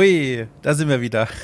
Hui, da sind wir wieder.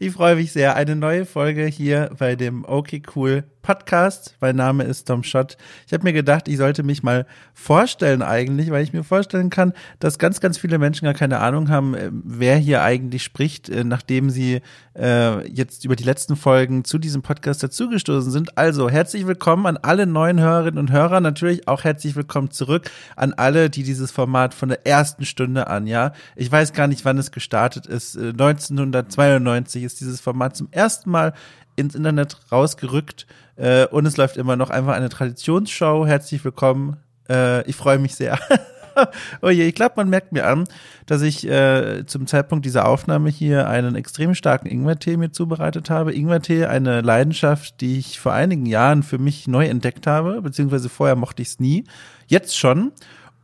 Ich freue mich sehr. Eine neue Folge hier bei dem Okay Cool Podcast. Mein Name ist Tom Schott. Ich habe mir gedacht, ich sollte mich mal vorstellen eigentlich, weil ich mir vorstellen kann, dass ganz, ganz viele Menschen gar keine Ahnung haben, äh, wer hier eigentlich spricht, äh, nachdem sie äh, jetzt über die letzten Folgen zu diesem Podcast dazugestoßen sind. Also herzlich willkommen an alle neuen Hörerinnen und Hörer. Natürlich auch herzlich willkommen zurück an alle, die dieses Format von der ersten Stunde an, ja. Ich weiß gar nicht, wann es gestartet ist. 1992 äh, ist dieses Format zum ersten Mal ins Internet rausgerückt äh, und es läuft immer noch einfach eine Traditionsshow. Herzlich willkommen. Äh, ich freue mich sehr. oh je, ich glaube, man merkt mir an, dass ich äh, zum Zeitpunkt dieser Aufnahme hier einen extrem starken Ingwertee mir zubereitet habe. Ingwertee, eine Leidenschaft, die ich vor einigen Jahren für mich neu entdeckt habe, beziehungsweise vorher mochte ich es nie. Jetzt schon.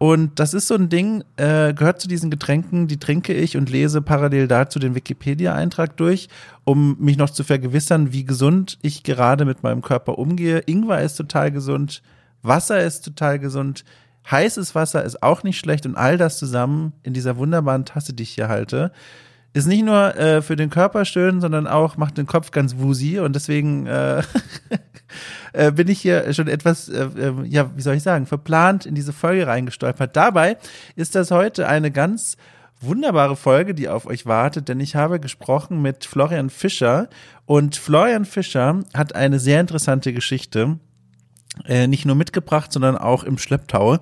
Und das ist so ein Ding, äh, gehört zu diesen Getränken, die trinke ich und lese parallel dazu den Wikipedia-Eintrag durch, um mich noch zu vergewissern, wie gesund ich gerade mit meinem Körper umgehe. Ingwer ist total gesund, Wasser ist total gesund, heißes Wasser ist auch nicht schlecht und all das zusammen in dieser wunderbaren Tasse, die ich hier halte, ist nicht nur äh, für den Körper schön, sondern auch macht den Kopf ganz woozy und deswegen äh, äh, bin ich hier schon etwas, äh, äh, ja, wie soll ich sagen, verplant in diese Folge reingestolpert. Dabei ist das heute eine ganz wunderbare Folge, die auf euch wartet, denn ich habe gesprochen mit Florian Fischer und Florian Fischer hat eine sehr interessante Geschichte äh, nicht nur mitgebracht, sondern auch im Schlepptau.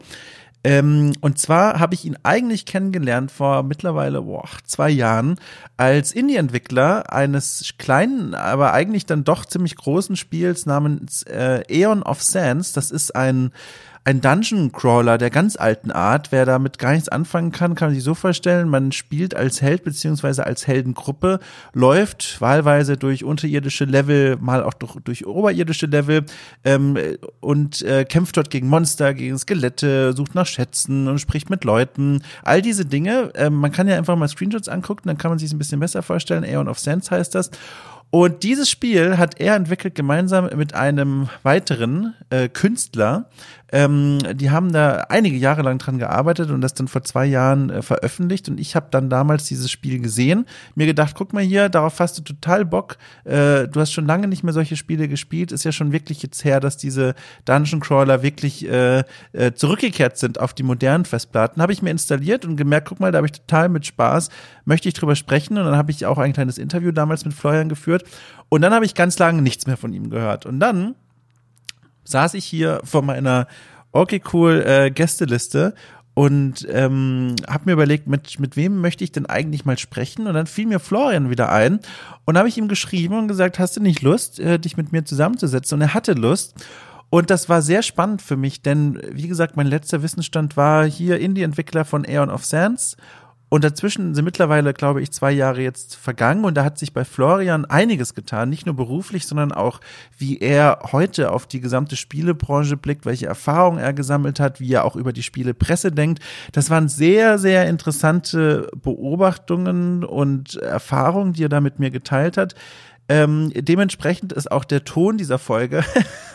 Ähm, und zwar habe ich ihn eigentlich kennengelernt vor mittlerweile boah, zwei Jahren als Indie-Entwickler eines kleinen, aber eigentlich dann doch ziemlich großen Spiels namens äh, Aeon of Sands. Das ist ein ein Dungeon Crawler der ganz alten Art. Wer damit gar nichts anfangen kann, kann sich so vorstellen, man spielt als Held beziehungsweise als Heldengruppe, läuft wahlweise durch unterirdische Level, mal auch durch, durch oberirdische Level ähm, und äh, kämpft dort gegen Monster, gegen Skelette, sucht nach Schätzen und spricht mit Leuten. All diese Dinge, ähm, man kann ja einfach mal Screenshots angucken, dann kann man sich ein bisschen besser vorstellen. Aeon of Sands heißt das. Und dieses Spiel hat er entwickelt gemeinsam mit einem weiteren äh, Künstler, ähm, die haben da einige Jahre lang dran gearbeitet und das dann vor zwei Jahren äh, veröffentlicht. Und ich habe dann damals dieses Spiel gesehen, mir gedacht, guck mal hier, darauf hast du total Bock. Äh, du hast schon lange nicht mehr solche Spiele gespielt. Ist ja schon wirklich jetzt her, dass diese Dungeon Crawler wirklich äh, äh, zurückgekehrt sind auf die modernen Festplatten. Habe ich mir installiert und gemerkt, guck mal, da habe ich total mit Spaß, möchte ich drüber sprechen. Und dann habe ich auch ein kleines Interview damals mit Florian geführt. Und dann habe ich ganz lange nichts mehr von ihm gehört. Und dann saß ich hier vor meiner okay cool äh, Gästeliste und ähm, habe mir überlegt, mit, mit wem möchte ich denn eigentlich mal sprechen? Und dann fiel mir Florian wieder ein und habe ich ihm geschrieben und gesagt, hast du nicht Lust, äh, dich mit mir zusammenzusetzen? Und er hatte Lust. Und das war sehr spannend für mich, denn wie gesagt, mein letzter Wissensstand war hier Indie-Entwickler von Aeon of Sands und dazwischen sind mittlerweile, glaube ich, zwei Jahre jetzt vergangen und da hat sich bei Florian einiges getan, nicht nur beruflich, sondern auch, wie er heute auf die gesamte Spielebranche blickt, welche Erfahrungen er gesammelt hat, wie er auch über die Spielepresse denkt. Das waren sehr, sehr interessante Beobachtungen und Erfahrungen, die er da mit mir geteilt hat. Ähm, dementsprechend ist auch der Ton dieser Folge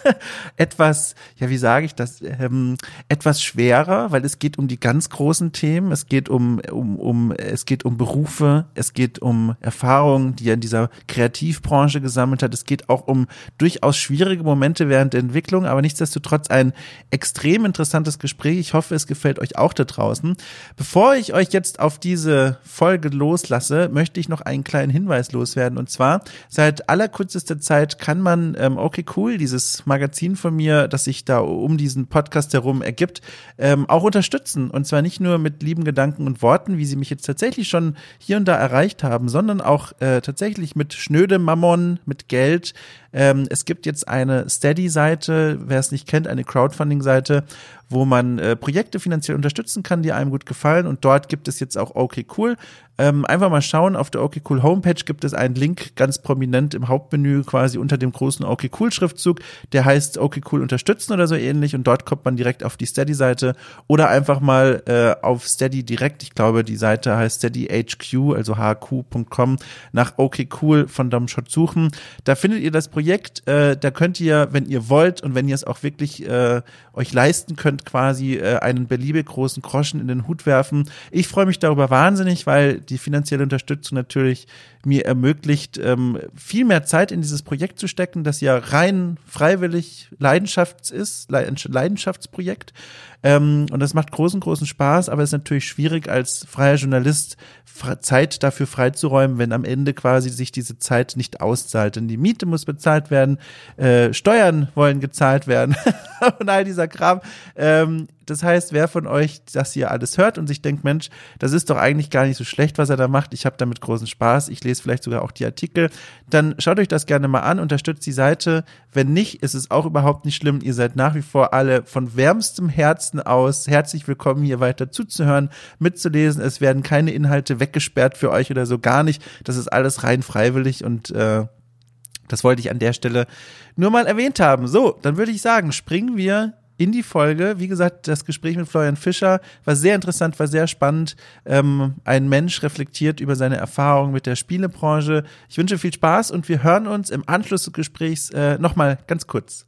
etwas, ja, wie sage ich das, ähm, etwas schwerer, weil es geht um die ganz großen Themen. Es geht um, um, um, es geht um Berufe, es geht um Erfahrungen, die er in dieser Kreativbranche gesammelt hat. Es geht auch um durchaus schwierige Momente während der Entwicklung, aber nichtsdestotrotz ein extrem interessantes Gespräch. Ich hoffe, es gefällt euch auch da draußen. Bevor ich euch jetzt auf diese Folge loslasse, möchte ich noch einen kleinen Hinweis loswerden. Und zwar, allerkürzester Zeit kann man, ähm, okay, cool, dieses Magazin von mir, das sich da um diesen Podcast herum ergibt, ähm, auch unterstützen. Und zwar nicht nur mit lieben Gedanken und Worten, wie sie mich jetzt tatsächlich schon hier und da erreicht haben, sondern auch äh, tatsächlich mit schnödem Mammon, mit Geld. Ähm, es gibt jetzt eine Steady-Seite, wer es nicht kennt, eine Crowdfunding-Seite, wo man äh, Projekte finanziell unterstützen kann, die einem gut gefallen. Und dort gibt es jetzt auch okay cool. Ähm, einfach mal schauen, auf der okay cool Homepage gibt es einen Link ganz prominent im Hauptmenü quasi unter dem großen okay cool Schriftzug, der heißt okay cool unterstützen oder so ähnlich. Und dort kommt man direkt auf die Steady-Seite oder einfach mal äh, auf Steady direkt. Ich glaube, die Seite heißt SteadyHQ, also hq.com, nach okay cool von Domshot suchen. Da findet ihr das Projekt. Äh, da könnt ihr, wenn ihr wollt und wenn ihr es auch wirklich äh, euch leisten könnt, könnt quasi äh, einen beliebig großen Groschen in den Hut werfen. Ich freue mich darüber wahnsinnig, weil die finanzielle Unterstützung natürlich mir ermöglicht, ähm, viel mehr Zeit in dieses Projekt zu stecken, das ja rein freiwillig Leidenschafts ist, Leidenschaftsprojekt. Ähm, und das macht großen, großen Spaß, aber es ist natürlich schwierig, als freier Journalist Zeit dafür freizuräumen, wenn am Ende quasi sich diese Zeit nicht auszahlt. Denn die Miete muss bezahlt werden, äh, Steuern wollen gezahlt werden und all dieser Kram. Ähm, das heißt, wer von euch das hier alles hört und sich denkt, Mensch, das ist doch eigentlich gar nicht so schlecht, was er da macht. Ich habe damit großen Spaß. Ich lese vielleicht sogar auch die Artikel. Dann schaut euch das gerne mal an, unterstützt die Seite. Wenn nicht, ist es auch überhaupt nicht schlimm. Ihr seid nach wie vor alle von wärmstem Herzen aus herzlich willkommen, hier weiter zuzuhören, mitzulesen. Es werden keine Inhalte weggesperrt für euch oder so gar nicht. Das ist alles rein freiwillig und äh, das wollte ich an der Stelle nur mal erwähnt haben. So, dann würde ich sagen, springen wir in die Folge. Wie gesagt, das Gespräch mit Florian Fischer war sehr interessant, war sehr spannend. Ähm, ein Mensch reflektiert über seine Erfahrungen mit der Spielebranche. Ich wünsche viel Spaß und wir hören uns im Anschluss des Gesprächs äh, nochmal ganz kurz.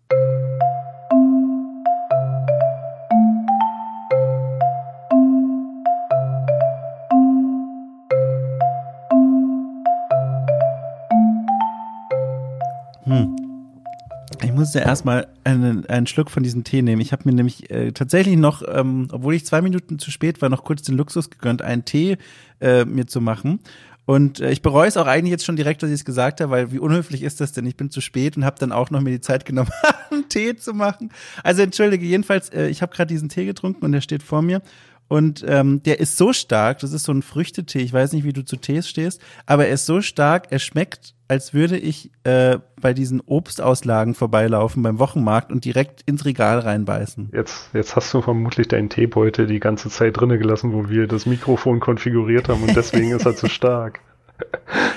Hm. Ich musste erstmal einen, einen Schluck von diesem Tee nehmen. Ich habe mir nämlich äh, tatsächlich noch, ähm, obwohl ich zwei Minuten zu spät war, noch kurz den Luxus gegönnt, einen Tee äh, mir zu machen. Und äh, ich bereue es auch eigentlich jetzt schon direkt, dass ich es gesagt habe, weil wie unhöflich ist das denn? Ich bin zu spät und habe dann auch noch mir die Zeit genommen, einen Tee zu machen. Also entschuldige, jedenfalls, äh, ich habe gerade diesen Tee getrunken und der steht vor mir. Und ähm, der ist so stark, das ist so ein Früchtetee, ich weiß nicht, wie du zu Tees stehst, aber er ist so stark, er schmeckt, als würde ich äh, bei diesen Obstauslagen vorbeilaufen beim Wochenmarkt und direkt ins Regal reinbeißen. Jetzt, jetzt hast du vermutlich deinen Teebeutel die ganze Zeit drinnen gelassen, wo wir das Mikrofon konfiguriert haben und deswegen ist er zu stark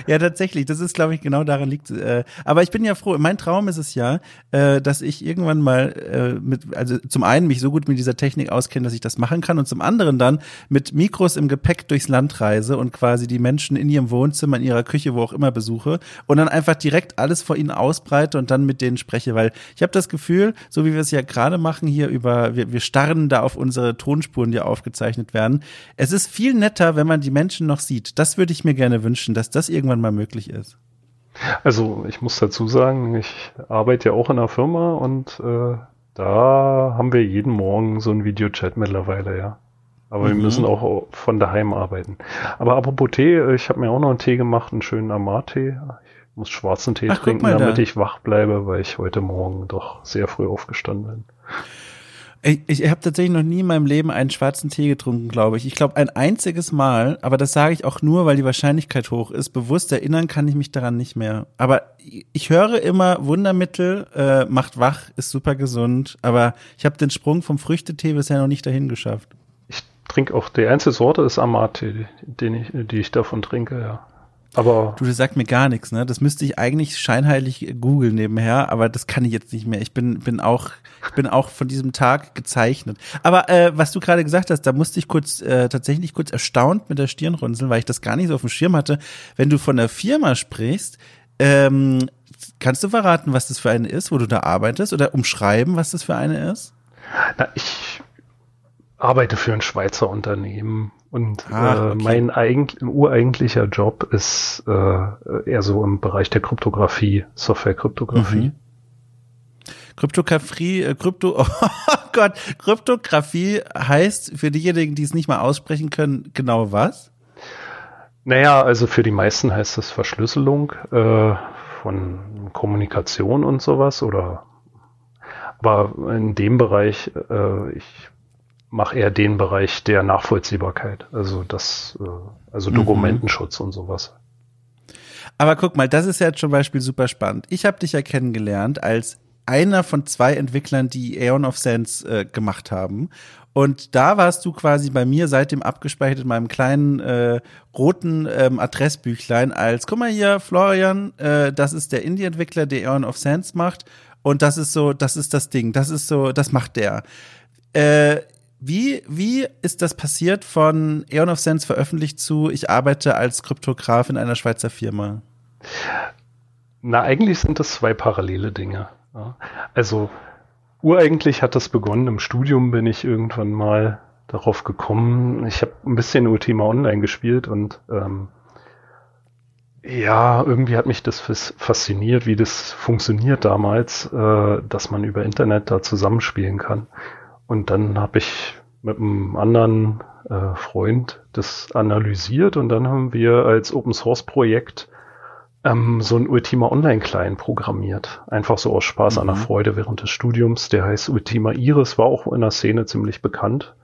ja, tatsächlich. Das ist, glaube ich, genau daran liegt. Äh, aber ich bin ja froh. Mein Traum ist es ja, äh, dass ich irgendwann mal äh, mit, also zum einen mich so gut mit dieser Technik auskenne, dass ich das machen kann und zum anderen dann mit Mikros im Gepäck durchs Land reise und quasi die Menschen in ihrem Wohnzimmer, in ihrer Küche, wo auch immer besuche und dann einfach direkt alles vor ihnen ausbreite und dann mit denen spreche, weil ich habe das Gefühl, so wie wir es ja gerade machen hier über, wir, wir starren da auf unsere Tonspuren, die aufgezeichnet werden. Es ist viel netter, wenn man die Menschen noch sieht. Das würde ich mir gerne wünschen wünschen, dass das irgendwann mal möglich ist? Also ich muss dazu sagen, ich arbeite ja auch in einer Firma und äh, da haben wir jeden Morgen so einen Videochat mittlerweile, ja. Aber mhm. wir müssen auch von daheim arbeiten. Aber apropos Tee, ich habe mir auch noch einen Tee gemacht, einen schönen Amartee. Ich muss schwarzen Tee Ach, trinken, damit da. ich wach bleibe, weil ich heute Morgen doch sehr früh aufgestanden bin. Ich, ich habe tatsächlich noch nie in meinem Leben einen schwarzen Tee getrunken, glaube ich. Ich glaube ein einziges Mal, aber das sage ich auch nur, weil die Wahrscheinlichkeit hoch ist. Bewusst erinnern kann ich mich daran nicht mehr. Aber ich höre immer Wundermittel, äh, macht wach, ist super gesund. Aber ich habe den Sprung vom Früchtetee bisher noch nicht dahin geschafft. Ich trinke auch, die einzige Sorte ist Amate, den ich, die ich davon trinke, ja. Aber du, das sagt mir gar nichts, ne? Das müsste ich eigentlich scheinheilig googeln nebenher, aber das kann ich jetzt nicht mehr. Ich bin, bin auch, ich bin auch von diesem Tag gezeichnet. Aber äh, was du gerade gesagt hast, da musste ich kurz äh, tatsächlich kurz erstaunt mit der Stirn runzeln, weil ich das gar nicht so auf dem Schirm hatte. Wenn du von der Firma sprichst, ähm, kannst du verraten, was das für eine ist, wo du da arbeitest, oder umschreiben, was das für eine ist? Na, ich arbeite für ein Schweizer Unternehmen und ah, okay. äh, mein eigentlich, ureigentlicher Job ist äh, eher so im Bereich der Kryptographie, Software-Kryptographie. Mhm. Kryptographie, äh, Krypto, oh Gott, Kryptographie heißt für diejenigen, die es nicht mal aussprechen können, genau was? Naja, also für die meisten heißt das Verschlüsselung äh, von Kommunikation und sowas oder aber in dem Bereich, äh, ich mache eher den Bereich der Nachvollziehbarkeit, also das, äh, also mhm. Dokumentenschutz mhm. und sowas. Aber guck mal, das ist ja zum Beispiel super spannend. Ich habe dich ja kennengelernt als einer von zwei Entwicklern, die Aeon of Sense äh, gemacht haben. Und da warst du quasi bei mir seitdem abgespeichert in meinem kleinen äh, roten ähm, Adressbüchlein als, guck mal hier, Florian, äh, das ist der Indie-Entwickler, der Aeon of Sense macht. Und das ist so, das ist das Ding, das ist so, das macht der. Äh, wie, wie ist das passiert von Aeon of Sense veröffentlicht zu, ich arbeite als Kryptograf in einer Schweizer Firma? Na, eigentlich sind das zwei parallele Dinge. Also, ureigentlich hat das begonnen. Im Studium bin ich irgendwann mal darauf gekommen. Ich habe ein bisschen Ultima Online gespielt und ähm, ja, irgendwie hat mich das fasziniert, wie das funktioniert damals, äh, dass man über Internet da zusammenspielen kann. Und dann habe ich mit einem anderen äh, Freund das analysiert und dann haben wir als Open Source Projekt ähm, so ein Ultima Online Client programmiert. Einfach so aus Spaß mhm. an der mhm. Freude während des Studiums. Der heißt Ultima Iris, war auch in der Szene ziemlich bekannt.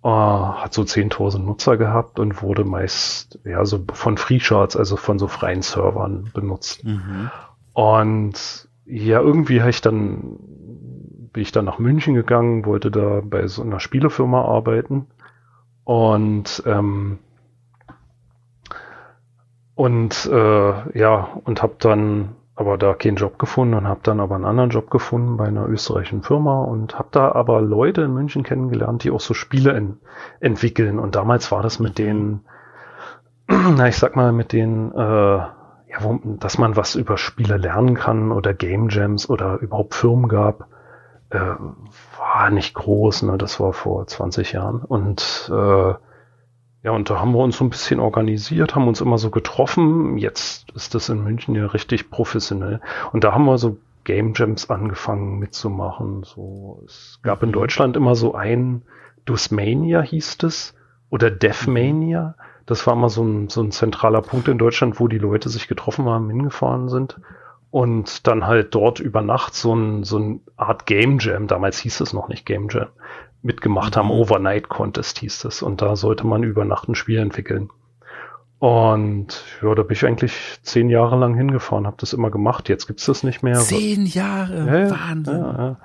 Uh, hat so 10.000 Nutzer gehabt und wurde meist ja so von Freecharts, also von so freien Servern benutzt. Mhm. Und ja, irgendwie habe ich dann bin ich dann nach München gegangen, wollte da bei so einer Spielefirma arbeiten. Und ähm, und äh, ja und habe dann aber da keinen Job gefunden und habe dann aber einen anderen Job gefunden bei einer österreichischen Firma und habe da aber Leute in München kennengelernt, die auch so Spiele in, entwickeln. Und damals war das mit denen, na ich sag mal mit denen äh, ja, wo, dass man was über Spiele lernen kann oder Game Jams oder überhaupt Firmen gab äh, war nicht groß, ne? das war vor 20 Jahren. Und äh, ja, und da haben wir uns so ein bisschen organisiert, haben uns immer so getroffen. Jetzt ist das in München ja richtig professionell. Und da haben wir so Game Jams angefangen mitzumachen. So, es gab in mhm. Deutschland immer so ein Dusmania hieß es oder Deathmania. Das war immer so ein, so ein zentraler Punkt in Deutschland, wo die Leute sich getroffen haben, hingefahren sind und dann halt dort über Nacht so ein, so ein Art Game Jam, damals hieß es noch nicht Game Jam, mitgemacht haben. Mhm. Overnight Contest hieß es. Und da sollte man über Nacht ein Spiel entwickeln. Und ja, da bin ich eigentlich zehn Jahre lang hingefahren, habe das immer gemacht. Jetzt gibt's das nicht mehr. Zehn Jahre, ja, Wahnsinn. Ja.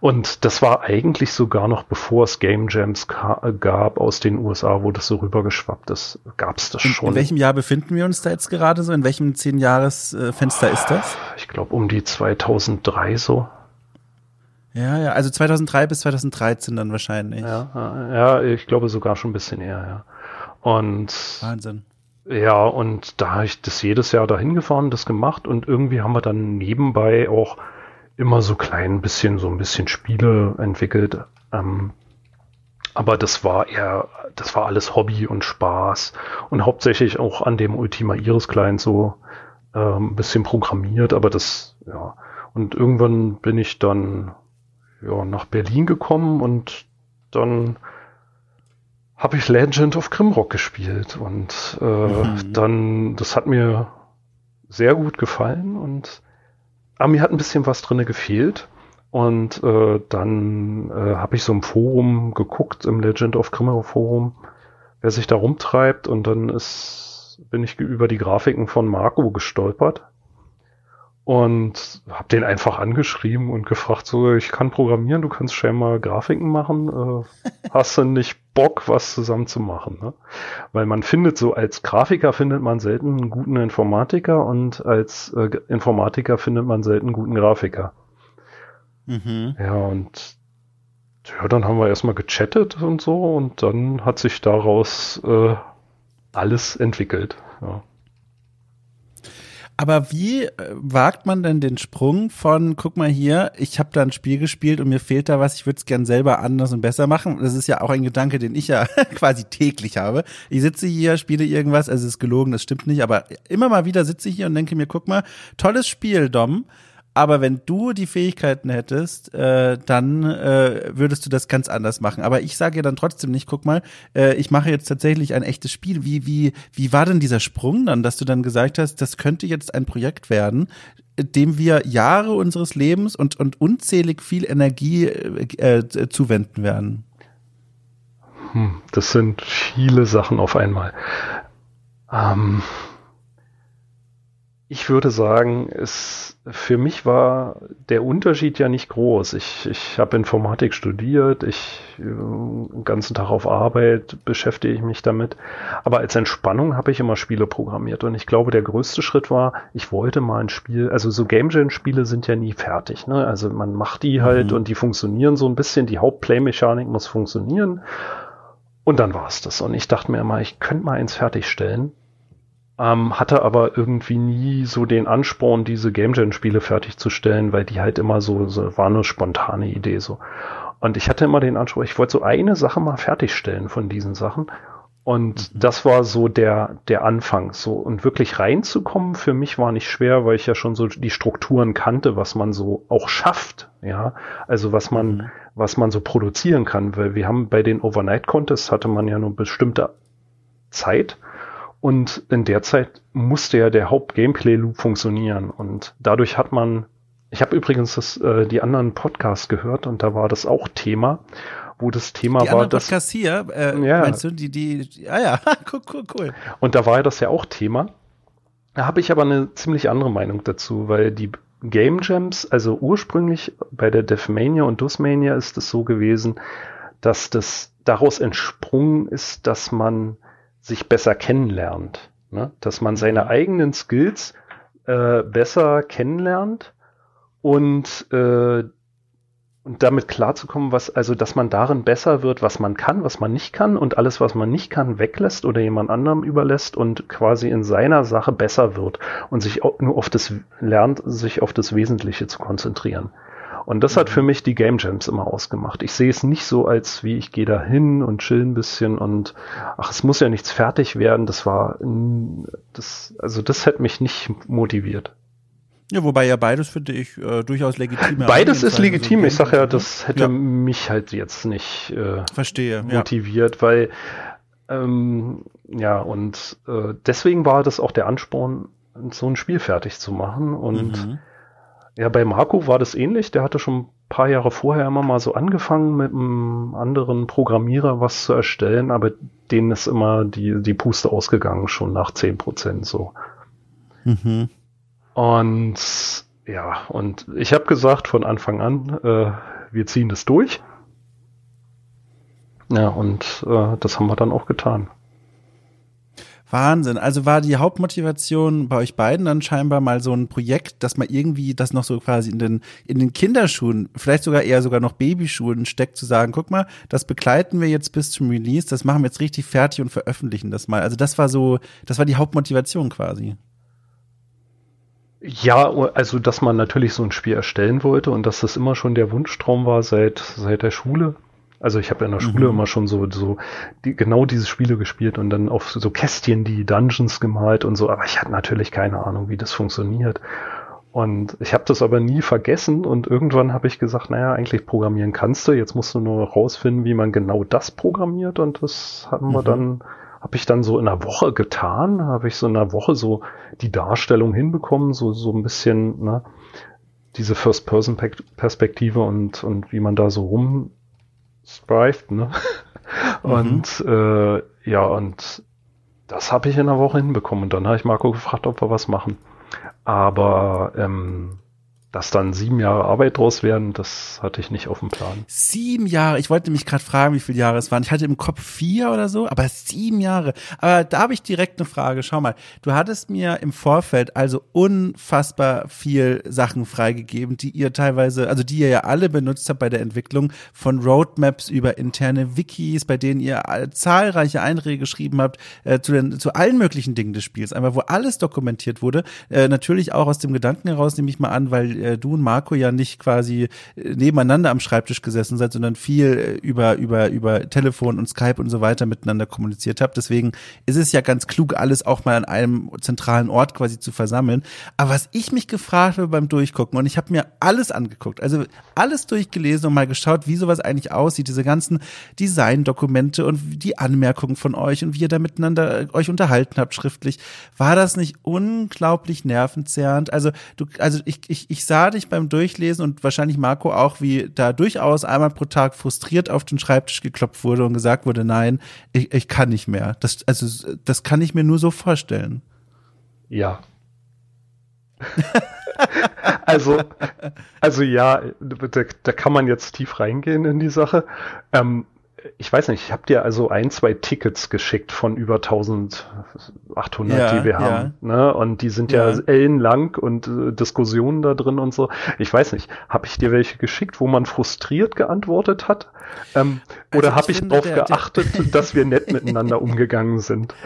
Und das war eigentlich sogar noch bevor es Game Jams gab aus den USA, wo das so rübergeschwappt ist, gab's das schon. In welchem Jahr befinden wir uns da jetzt gerade so? In welchem zehn Jahres Fenster ist das? Ich glaube um die 2003 so. Ja, ja, also 2003 bis 2013 dann wahrscheinlich. Ja, ja, ich glaube sogar schon ein bisschen eher, ja. Und Wahnsinn. Ja, und da habe ich das jedes Jahr dahin gefahren, das gemacht und irgendwie haben wir dann nebenbei auch immer so klein bisschen, so ein bisschen Spiele entwickelt. Ähm, aber das war eher, das war alles Hobby und Spaß und hauptsächlich auch an dem Ultima Iris Client so äh, ein bisschen programmiert, aber das, ja. Und irgendwann bin ich dann ja, nach Berlin gekommen und dann habe ich Legend of Grimrock gespielt und äh, mhm. dann, das hat mir sehr gut gefallen und aber mir hat ein bisschen was drinne gefehlt und äh, dann äh, habe ich so im Forum geguckt, im Legend of Grimrock Forum, wer sich da rumtreibt und dann ist, bin ich über die Grafiken von Marco gestolpert und habe den einfach angeschrieben und gefragt, so, ich kann programmieren, du kannst scheinbar Grafiken machen, äh, hast du nicht Bock, was zusammen zu machen? Ne? Weil man findet so, als Grafiker findet man selten einen guten Informatiker und als äh, Informatiker findet man selten einen guten Grafiker. Mhm. Ja, und ja, dann haben wir erstmal gechattet und so und dann hat sich daraus äh, alles entwickelt. Ja. Aber wie äh, wagt man denn den Sprung von, guck mal hier, ich habe da ein Spiel gespielt und mir fehlt da was, ich würde es gern selber anders und besser machen. Das ist ja auch ein Gedanke, den ich ja quasi täglich habe. Ich sitze hier, spiele irgendwas, also es ist gelogen, das stimmt nicht, aber immer mal wieder sitze ich hier und denke mir, guck mal, tolles Spiel, Dom. Aber wenn du die Fähigkeiten hättest, äh, dann äh, würdest du das ganz anders machen. Aber ich sage ja dann trotzdem nicht, guck mal, äh, ich mache jetzt tatsächlich ein echtes Spiel. Wie, wie, wie war denn dieser Sprung dann, dass du dann gesagt hast, das könnte jetzt ein Projekt werden, dem wir Jahre unseres Lebens und, und unzählig viel Energie äh, äh zuwenden werden? Hm, das sind viele Sachen auf einmal. Ähm, ich würde sagen, es für mich war der Unterschied ja nicht groß. Ich, ich habe Informatik studiert, ich äh, den ganzen Tag auf Arbeit beschäftige ich mich damit. Aber als Entspannung habe ich immer Spiele programmiert. Und ich glaube, der größte Schritt war, ich wollte mal ein Spiel, also so Game Jam-Spiele sind ja nie fertig. Ne? Also man macht die halt mhm. und die funktionieren so ein bisschen. Die Hauptplay-Mechanik muss funktionieren. Und dann war es das. Und ich dachte mir immer, ich könnte mal eins fertigstellen ähm, hatte aber irgendwie nie so den Ansporn, diese Game Jam Spiele fertigzustellen, weil die halt immer so, so war eine spontane Idee so. Und ich hatte immer den Anspruch, ich wollte so eine Sache mal fertigstellen von diesen Sachen. Und mhm. das war so der, der Anfang. So, und wirklich reinzukommen für mich war nicht schwer, weil ich ja schon so die Strukturen kannte, was man so auch schafft. Ja, also was man, mhm. was man so produzieren kann. Weil wir haben bei den Overnight Contests hatte man ja nur bestimmte Zeit. Und in der Zeit musste ja der Haupt-Gameplay-Loop funktionieren. Und dadurch hat man, ich habe übrigens das, äh, die anderen Podcasts gehört und da war das auch Thema, wo das Thema die war, dass Podcasts hier, äh, ja. meinst du, die, die, die, ah ja, cool, cool, cool. Und da war ja das ja auch Thema. Da habe ich aber eine ziemlich andere Meinung dazu, weil die Game Jams, also ursprünglich bei der Deathmania und Dusmania ist es so gewesen, dass das daraus entsprungen ist, dass man sich besser kennenlernt. Ne? Dass man seine eigenen Skills äh, besser kennenlernt und, äh, und damit klarzukommen, was, also dass man darin besser wird, was man kann, was man nicht kann und alles, was man nicht kann, weglässt oder jemand anderem überlässt und quasi in seiner Sache besser wird und sich auch nur auf das lernt, sich auf das Wesentliche zu konzentrieren. Und das mhm. hat für mich die Game Jams immer ausgemacht. Ich sehe es nicht so als wie ich gehe da hin und chill ein bisschen und ach, es muss ja nichts fertig werden. Das war das, also das hätte mich nicht motiviert. Ja, wobei ja beides finde ich äh, durchaus legitim. Beides ist legitim. So ich sage ja, das hätte ja. mich halt jetzt nicht äh, Verstehe, motiviert, ja. weil ähm, ja und äh, deswegen war das auch der Ansporn, so ein Spiel fertig zu machen und mhm ja, bei Marco war das ähnlich. Der hatte schon ein paar Jahre vorher immer mal so angefangen, mit einem anderen Programmierer was zu erstellen, aber denen ist immer die, die Puste ausgegangen, schon nach zehn Prozent so. Mhm. Und ja, und ich habe gesagt von Anfang an, äh, wir ziehen das durch. Ja, und äh, das haben wir dann auch getan. Wahnsinn. Also war die Hauptmotivation bei euch beiden dann scheinbar mal so ein Projekt, dass man irgendwie das noch so quasi in den, in den Kinderschuhen, vielleicht sogar eher sogar noch Babyschuhen steckt, zu sagen, guck mal, das begleiten wir jetzt bis zum Release, das machen wir jetzt richtig fertig und veröffentlichen das mal. Also das war so, das war die Hauptmotivation quasi. Ja, also dass man natürlich so ein Spiel erstellen wollte und dass das immer schon der Wunschtraum war seit, seit der Schule. Also ich habe in der Schule mhm. immer schon so, so die, genau diese Spiele gespielt und dann auf so Kästchen die Dungeons gemalt und so, aber ich hatte natürlich keine Ahnung, wie das funktioniert. Und ich habe das aber nie vergessen und irgendwann habe ich gesagt, naja, eigentlich programmieren kannst du, jetzt musst du nur rausfinden, wie man genau das programmiert und das haben mhm. wir dann, habe ich dann so in einer Woche getan, habe ich so in einer Woche so die Darstellung hinbekommen, so, so ein bisschen, ne, diese First-Person-Perspektive und, und wie man da so rum strived, ne? Mhm. Und äh, ja, und das habe ich in einer Woche hinbekommen. Und dann habe ich Marco gefragt, ob wir was machen. Aber ähm, dass dann sieben Jahre Arbeit draus werden, das hatte ich nicht auf dem Plan. Sieben Jahre. Ich wollte mich gerade fragen, wie viele Jahre es waren. Ich hatte im Kopf vier oder so, aber sieben Jahre. Aber da habe ich direkt eine Frage. Schau mal, du hattest mir im Vorfeld also unfassbar viel Sachen freigegeben, die ihr teilweise, also die ihr ja alle benutzt habt bei der Entwicklung von Roadmaps über interne Wikis, bei denen ihr zahlreiche Einträge geschrieben habt äh, zu, den, zu allen möglichen Dingen des Spiels, einfach wo alles dokumentiert wurde. Äh, natürlich auch aus dem Gedanken heraus, nehme ich mal an, weil äh, du und Marco ja nicht quasi äh, nebeneinander am Schreibtisch gesessen seid, sondern viel äh, über, über, über Telefon und Skype und so weiter miteinander kommuniziert habt. Deswegen ist es ja ganz klug, alles auch mal an einem zentralen Ort quasi zu versammeln. Aber was ich mich gefragt habe beim Durchgucken, und ich habe mir alles angeguckt, also alles durchgelesen und mal geschaut, wie sowas eigentlich aussieht, diese ganzen Design-Dokumente und die Anmerkungen von euch und wie ihr da miteinander äh, euch unterhalten habt schriftlich, war das nicht unglaublich nervenzerrend? Also du, also ich, ich, ich sah dich beim Durchlesen und wahrscheinlich Marco auch, wie da durchaus einmal pro Tag frustriert auf den Schreibtisch geklopft wurde und gesagt wurde, nein, ich, ich kann nicht mehr. Das, also, das kann ich mir nur so vorstellen. Ja. also, also ja, da, da, kann man jetzt tief reingehen in die Sache. Ähm, ich weiß nicht, ich habe dir also ein, zwei Tickets geschickt von über 1800, Ja, die wir ja. haben. Ne? Und die sind ja, Ja. ellenlang und äh, Diskussionen da drin und so. Ich weiß nicht, habe ich dir welche geschickt, wo man frustriert geantwortet hat? Ähm, Also oder ich habe ich finde, darauf der- der- geachtet, dass wir nett miteinander umgegangen sind?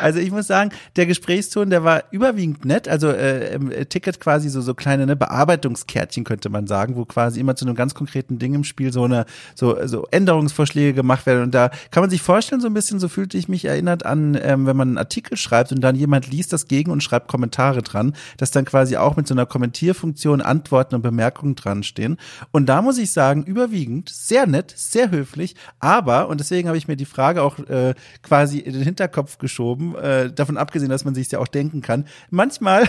Also ich muss sagen, der Gesprächston, der war überwiegend nett. Also äh, im Ticket quasi so so kleine ne, Bearbeitungskärtchen könnte man sagen, wo quasi immer zu einem ganz konkreten Ding im Spiel so eine so so Änderungsvorschläge gemacht werden. Und da kann man sich vorstellen, so ein bisschen so fühlte ich mich erinnert an, ähm, wenn man einen Artikel schreibt und dann jemand liest das gegen und schreibt Kommentare dran, dass dann quasi auch mit so einer Kommentierfunktion Antworten und Bemerkungen dran stehen. Und da muss ich sagen, überwiegend sehr nett, sehr höflich, aber und deswegen habe ich mir die Frage auch äh, quasi in den Hinterkopf geschoben, äh, davon abgesehen, dass man sich ja auch denken kann. Manchmal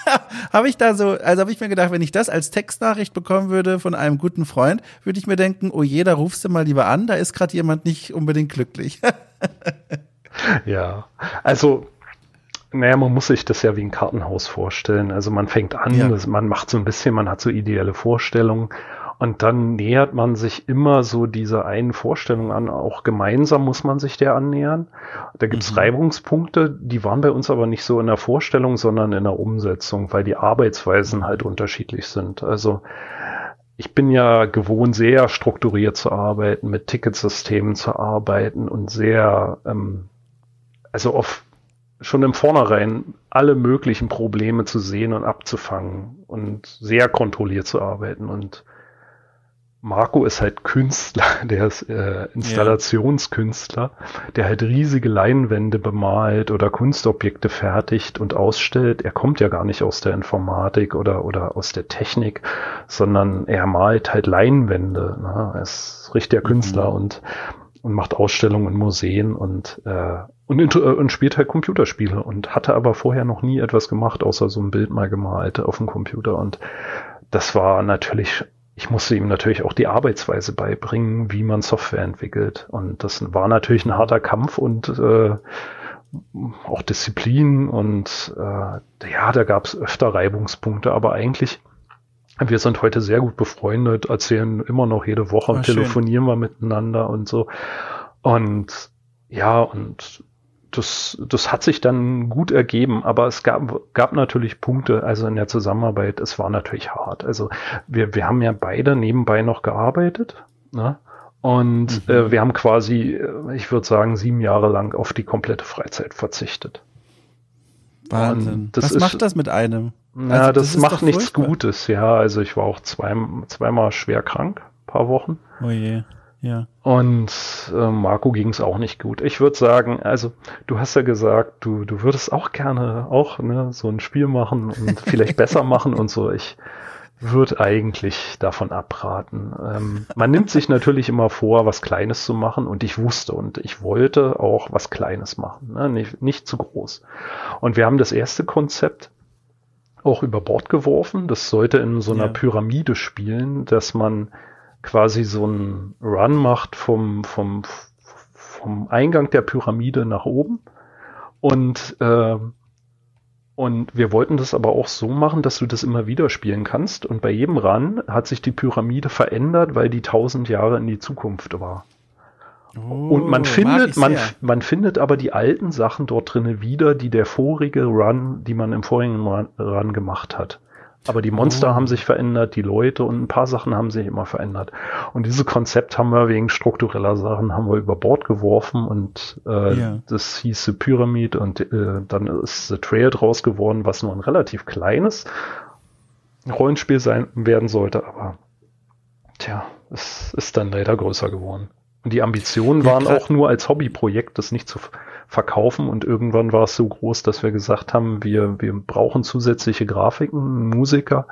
habe ich da so, also habe ich mir gedacht, wenn ich das als Textnachricht bekommen würde von einem guten Freund, würde ich mir denken, oh je, da rufst du mal lieber an, da ist gerade jemand nicht unbedingt glücklich. Ja, also, naja, man muss sich das ja wie ein Kartenhaus vorstellen. Also man fängt an, Ja. das, man macht so ein bisschen, man hat so ideelle Vorstellungen und dann nähert man sich immer so dieser einen Vorstellung an. Auch gemeinsam muss man sich der annähern. Da gibt's Mhm. Reibungspunkte, die waren bei uns aber nicht so in der Vorstellung, sondern in der Umsetzung, weil die Arbeitsweisen halt unterschiedlich sind. Also ich bin ja gewohnt, sehr strukturiert zu arbeiten, mit Ticketsystemen zu arbeiten und sehr, ähm, also auf schon im Vornherein alle möglichen Probleme zu sehen und abzufangen und sehr kontrolliert zu arbeiten. Und Marco ist halt Künstler, der ist äh, Installationskünstler, der halt riesige Leinwände bemalt oder Kunstobjekte fertigt und ausstellt. Er kommt ja gar nicht aus der Informatik oder, oder aus der Technik, sondern er malt halt Leinwände. Ne? Er ist richtiger Künstler Mhm. und, und macht Ausstellungen in Museen und, äh, und, und spielt halt Computerspiele und hatte aber vorher noch nie etwas gemacht, außer so ein Bild mal gemalt auf dem Computer. Und das war natürlich, ich musste ihm natürlich auch die Arbeitsweise beibringen, wie man Software entwickelt. Und das war natürlich ein harter Kampf und äh, auch Disziplin und äh, ja, da gab es öfter Reibungspunkte, aber eigentlich, wir sind heute sehr gut befreundet, erzählen immer noch jede Woche, Ah, schön. telefonieren wir miteinander und so. Und ja, und das, das hat sich dann gut ergeben, aber es gab, gab natürlich Punkte, also in der Zusammenarbeit, es war natürlich hart. Also wir, wir haben ja beide nebenbei noch gearbeitet, ne? Und Mhm. äh, wir haben quasi, äh, ich würde sagen, sieben Jahre lang auf die komplette Freizeit verzichtet. Wahnsinn. Das Was ist- macht das mit einem? Na, Also, das, ist macht nichts furchtbar. Gutes, ja. Also ich war auch zwei, zweimal schwer krank, paar Wochen. Oh je, ja. Und äh, Marco ging es auch nicht gut. Ich würde sagen, also du hast ja gesagt, du, du würdest auch gerne auch ne, so ein Spiel machen und vielleicht besser machen und so. Ich würde eigentlich davon abraten. Ähm, man nimmt sich natürlich immer vor, was Kleines zu machen und ich wusste und ich wollte auch was Kleines machen, ne? nicht, nicht zu groß. Und wir haben das erste Konzept auch über Bord geworfen. Das sollte in so einer Ja. Pyramide spielen, dass man quasi so einen Run macht vom, vom, vom Eingang der Pyramide nach oben. Und, äh, und wir wollten das aber auch so machen, dass du das immer wieder spielen kannst. Und bei jedem Run hat sich die Pyramide verändert, weil die tausend Jahre in die Zukunft war. Und man Oh, findet, man, man findet aber die alten Sachen dort drinnen wieder, die der vorige Run, die man im vorigen Run, Run gemacht hat. Aber die Monster Oh. haben sich verändert, die Leute und ein paar Sachen haben sich immer verändert. Und dieses Konzept haben wir wegen struktureller Sachen haben wir über Bord geworfen und äh, Ja. das hieß The Pyramid und äh, dann ist The Trail draus geworden, was nur ein relativ kleines Rollenspiel sein werden sollte, aber tja, es ist dann leider größer geworden. Und die Ambitionen Ja, waren auch nur als Hobbyprojekt, das nicht zu verkaufen. Und irgendwann war es so groß, dass wir gesagt haben, wir, wir brauchen zusätzliche Grafiken, Musiker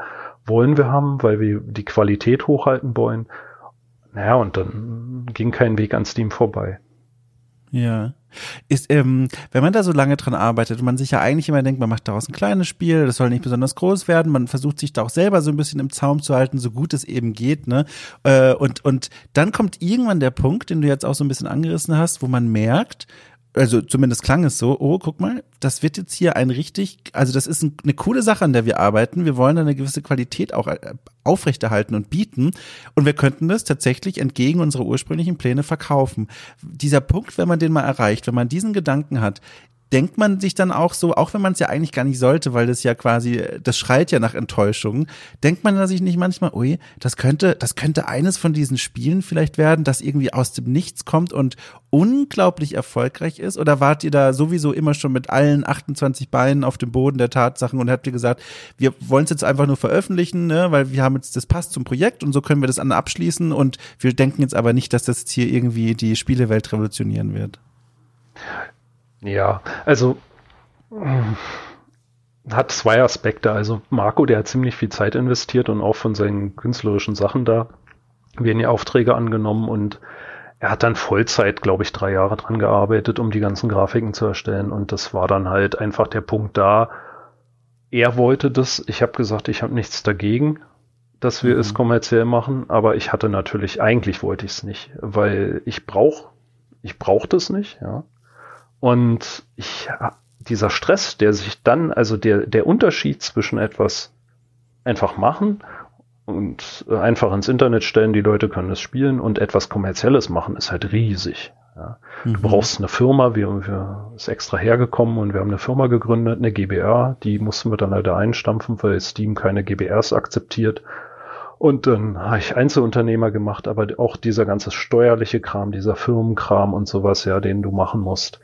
wollen wir haben, weil wir die Qualität hochhalten wollen. Naja, und dann ging kein Weg an Steam vorbei. Ja. Ist, ähm, wenn man da so lange dran arbeitet und man sich ja eigentlich immer denkt, man macht daraus ein kleines Spiel, das soll nicht besonders groß werden, man versucht sich da auch selber so ein bisschen im Zaum zu halten, so gut es eben geht, ne? Äh, und, und dann kommt irgendwann der Punkt, den du jetzt auch so ein bisschen angerissen hast, wo man merkt, also zumindest klang es so, oh, guck mal, das wird jetzt hier ein richtig, also das ist ein, eine coole Sache, an der wir arbeiten. Wir wollen eine gewisse Qualität auch äh, aufrechterhalten und bieten. Und wir könnten das tatsächlich entgegen unserer ursprünglichen Pläne verkaufen. Dieser Punkt, wenn man den mal erreicht, wenn man diesen Gedanken hat, denkt man sich dann auch so, auch wenn man es ja eigentlich gar nicht sollte, weil das ja quasi, das schreit ja nach Enttäuschung, denkt man sich nicht manchmal, ui, das könnte, das könnte eines von diesen Spielen vielleicht werden, das irgendwie aus dem Nichts kommt und unglaublich erfolgreich ist? Oder wart ihr da sowieso immer schon mit allen 28 Beinen auf dem Boden der Tatsachen und habt ihr gesagt, wir wollen es jetzt einfach nur veröffentlichen, ne, weil wir haben jetzt, das passt zum Projekt und so können wir das an abschließen und wir denken jetzt aber nicht, dass das jetzt hier irgendwie die Spielewelt revolutionieren wird? Ja, also hat zwei Aspekte. Also Marco, der hat ziemlich viel Zeit investiert und auch von seinen künstlerischen Sachen da werden ja Aufträge angenommen und er hat dann Vollzeit, glaube ich, drei Jahre dran gearbeitet, um die ganzen Grafiken zu erstellen. Und das war dann halt einfach der Punkt da. Er wollte das. Ich habe gesagt, ich habe nichts dagegen, dass wir mhm. es kommerziell machen. Aber ich hatte natürlich, eigentlich wollte ich es nicht, weil ich brauche, ich brauche das nicht. Ja. Und ich, dieser Stress, der sich dann, also der, der Unterschied zwischen etwas einfach machen und einfach ins Internet stellen, die Leute können es spielen und etwas kommerzielles machen, ist halt riesig. Ja. Mhm. Du brauchst eine Firma, wir, wir ist extra hergekommen und wir haben eine Firma gegründet, eine GBR, die mussten wir dann leider einstampfen, weil Steam keine GBRs akzeptiert. Und dann habe ich Einzelunternehmer gemacht, aber auch dieser ganze steuerliche Kram, dieser Firmenkram und sowas, ja, den du machen musst,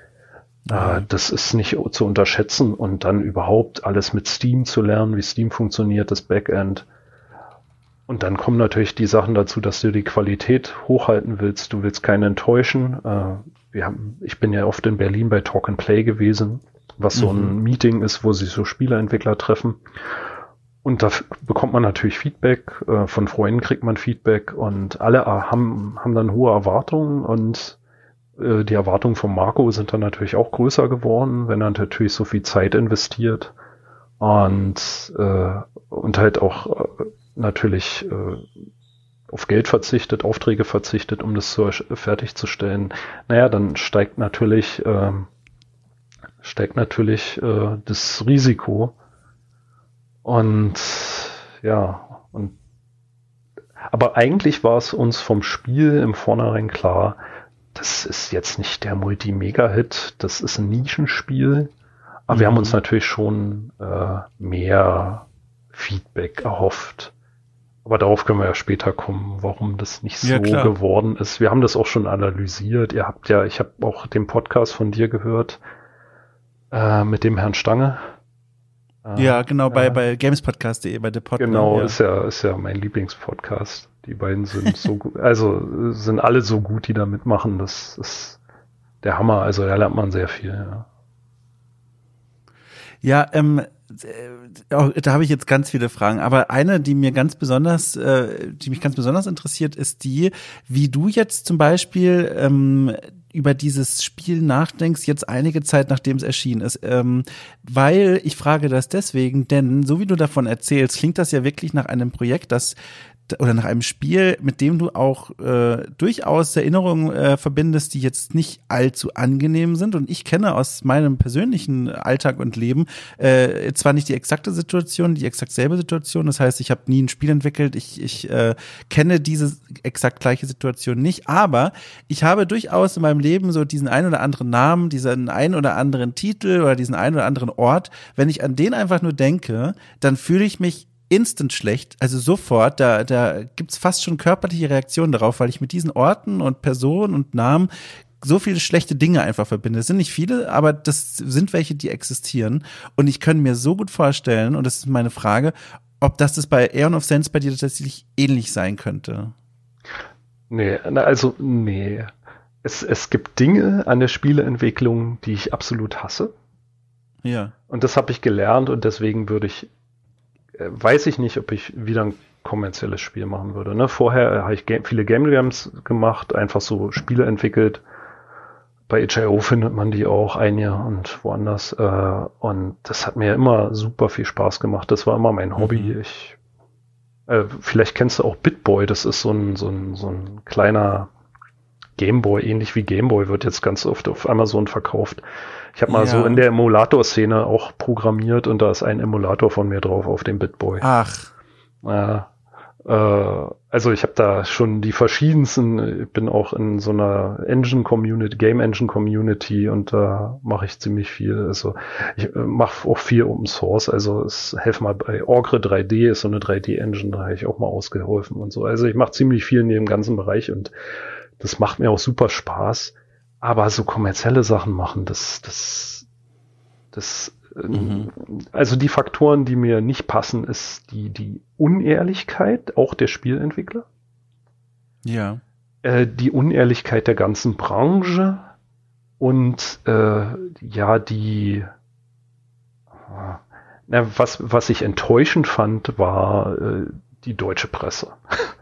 äh, das ist nicht zu unterschätzen und dann überhaupt alles mit Steam zu lernen, wie Steam funktioniert, das Backend. Und dann kommen natürlich die Sachen dazu, dass du die Qualität hochhalten willst. Du willst keinen enttäuschen. Äh, wir haben, ich bin ja oft in Berlin bei Talk and Play gewesen, was mhm. so ein mhm. Meeting ist, wo sich so Spieleentwickler treffen. Und da bekommt man natürlich Feedback, äh, von Freunden kriegt man Feedback und alle haben, haben dann hohe Erwartungen und äh, die Erwartungen von Marco sind dann natürlich auch größer geworden, wenn er natürlich so viel Zeit investiert und, äh, und halt auch äh, natürlich äh, auf Geld verzichtet, Aufträge verzichtet, um das zu, fertigzustellen. Naja, dann steigt natürlich, äh, steigt natürlich äh, das Risiko. Und ja, und aber eigentlich war es uns vom Spiel im Vornherein klar, das ist jetzt nicht der Multi-Mega-Hit, das ist ein Nischenspiel. Aber mhm. wir haben uns mhm. natürlich schon äh, mehr Feedback erhofft. Aber darauf können wir ja später kommen, warum das nicht so ja, geworden ist. Wir haben das auch schon analysiert. Ihr habt ja, ich habe auch den Podcast von dir gehört äh, mit dem Herrn Stange. Äh, ja, genau, bei, bei gamespodcast.de, bei der Podcast. Genau, ja. ist ja, ist ja mein Lieblingspodcast. Die beiden sind so gut, also sind alle so gut, die da mitmachen. Das ist der Hammer. Also da lernt man sehr viel. Ja, ja ähm, äh, da habe ich jetzt ganz viele Fragen, aber eine, die mir ganz besonders, äh, die mich ganz besonders interessiert, ist die, wie du jetzt zum Beispiel ähm, über dieses Spiel nachdenkst, jetzt einige Zeit nachdem es erschienen ist. Ähm, weil ich frage das deswegen, denn so wie du davon erzählst, klingt das ja wirklich nach einem Projekt, das oder nach einem Spiel, mit dem du auch äh, durchaus Erinnerungen äh, verbindest, die jetzt nicht allzu angenehm sind. Und ich kenne aus meinem persönlichen Alltag und Leben äh, zwar nicht die exakte Situation, die exakt selbe Situation. Das heißt, ich habe nie ein Spiel entwickelt. Ich, ich äh, kenne diese exakt gleiche Situation nicht, aber ich habe durchaus in meinem Leben so diesen einen oder anderen Namen, diesen einen oder anderen Titel oder diesen einen oder anderen Ort. Wenn ich an den einfach nur denke, dann fühle ich mich instant schlecht, also sofort, da, da gibt's fast schon körperliche Reaktionen darauf, weil ich mit diesen Orten und Personen und Namen so viele schlechte Dinge einfach verbinde. Es sind nicht viele, aber das sind welche, die existieren. Und ich kann mir so gut vorstellen, und das ist meine Frage, ob das, das bei Aeon of Sense bei dir tatsächlich ähnlich sein könnte. Nee, also nee. Es, es gibt Dinge an der Spieleentwicklung, die ich absolut hasse. Ja. Und das habe ich gelernt und deswegen würde ich weiß ich nicht, ob ich wieder ein kommerzielles Spiel machen würde. Ne? Vorher äh, habe ich game, viele Game Jams gemacht, einfach so Spiele entwickelt. Bei HIO findet man die auch, einige und woanders. Äh, und das hat mir immer super viel Spaß gemacht. Das war immer mein Hobby. Mhm. Ich, äh, vielleicht kennst du auch Bitboy, das ist so ein, so ein, so ein kleiner Gameboy, ähnlich wie Gameboy, wird jetzt ganz oft auf Amazon verkauft. Ich habe mal ja. so in der Emulator-Szene auch programmiert und da ist ein Emulator von mir drauf auf dem Bitboy. Ach. Ja, äh, also ich habe da schon die verschiedensten, ich bin auch in so einer Engine Community, Game Engine Community und da mache ich ziemlich viel. Also ich äh, mache auch viel Open Source. Also es helfe mal bei Orgre 3D ist so eine 3D Engine, da habe ich auch mal ausgeholfen und so. Also ich mache ziemlich viel in dem ganzen Bereich und das macht mir auch super Spaß. Aber so kommerzielle Sachen machen, das, das, das Mhm. Also die Faktoren, die mir nicht passen, ist die, die Unehrlichkeit, auch der Spielentwickler. Ja. Äh, die Unehrlichkeit der ganzen Branche und äh, ja, die na, was, was ich enttäuschend fand, war äh, die deutsche Presse.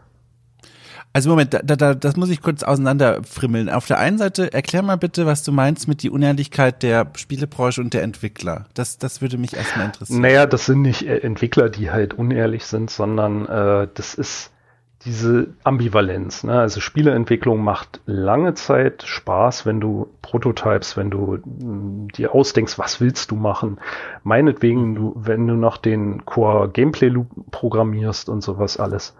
Also Moment, da, da, das muss ich kurz auseinanderfrimmeln. Auf der einen Seite, erklär mal bitte, was du meinst mit die Unehrlichkeit der Spielebranche und der Entwickler. Das, das würde mich erstmal interessieren. Naja, das sind nicht äh, Entwickler, die halt unehrlich sind, sondern äh, das ist diese Ambivalenz. Ne? Also Spieleentwicklung macht lange Zeit Spaß, wenn du Prototypes, wenn du mh, mm, dir ausdenkst, was willst du machen. Meinetwegen, du, wenn du noch den Core Gameplay Loop programmierst und sowas alles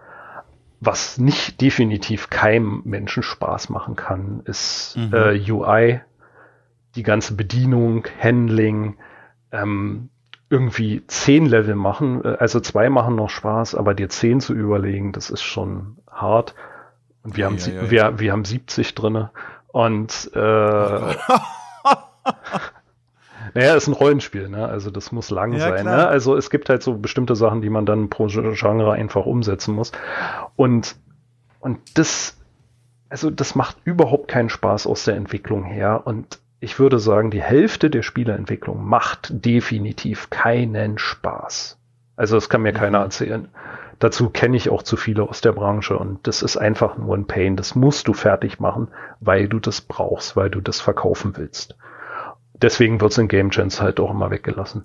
was nicht definitiv keinem Menschen Spaß machen kann, ist mhm. äh, UI, die ganze Bedienung, Handling, ähm, irgendwie zehn Level machen, äh, also zwei machen noch Spaß, aber dir zehn zu überlegen, das ist schon hart. Und wir ja, haben ja, ja, wir, wir haben 70 drinne und äh, Naja, ist ein Rollenspiel, ne? Also das muss lang ja, sein. Ne? Also es gibt halt so bestimmte Sachen, die man dann pro Genre einfach umsetzen muss. Und, und das, also das macht überhaupt keinen Spaß aus der Entwicklung her. Und ich würde sagen, die Hälfte der Spieleentwicklung macht definitiv keinen Spaß. Also das kann mir mhm. keiner erzählen. Dazu kenne ich auch zu viele aus der Branche und das ist einfach nur ein Pain. Das musst du fertig machen, weil du das brauchst, weil du das verkaufen willst deswegen wird es in Game Jams halt auch immer weggelassen.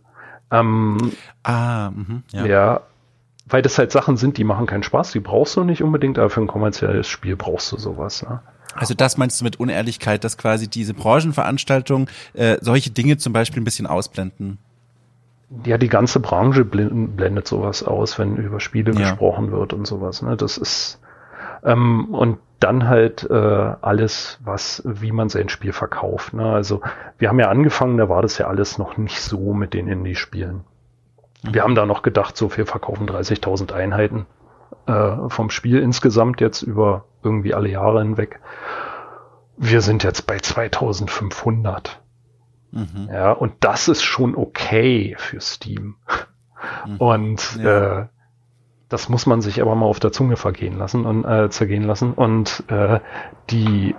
Ähm, ah, mh, ja. ja. Weil das halt Sachen sind, die machen keinen Spaß, die brauchst du nicht unbedingt, aber für ein kommerzielles Spiel brauchst du sowas. Ne? Also das meinst du mit Unehrlichkeit, dass quasi diese Branchenveranstaltungen äh, solche Dinge zum Beispiel ein bisschen ausblenden? Ja, die ganze Branche blendet sowas aus, wenn über Spiele ja. gesprochen wird und sowas. Ne? Das ist ähm, und dann halt äh, alles, was, wie man sein Spiel verkauft. Ne? Also wir haben ja angefangen, da war das ja alles noch nicht so mit den Indie-Spielen. Mhm. Wir haben da noch gedacht, so wir verkaufen 30.000 Einheiten äh, vom Spiel insgesamt jetzt über irgendwie alle Jahre hinweg. Wir sind jetzt bei 2500. Mhm. Ja, und das ist schon okay für Steam. Mhm. Und ja. äh, das muss man sich aber mal auf der Zunge vergehen lassen und äh, zergehen lassen. Und äh, die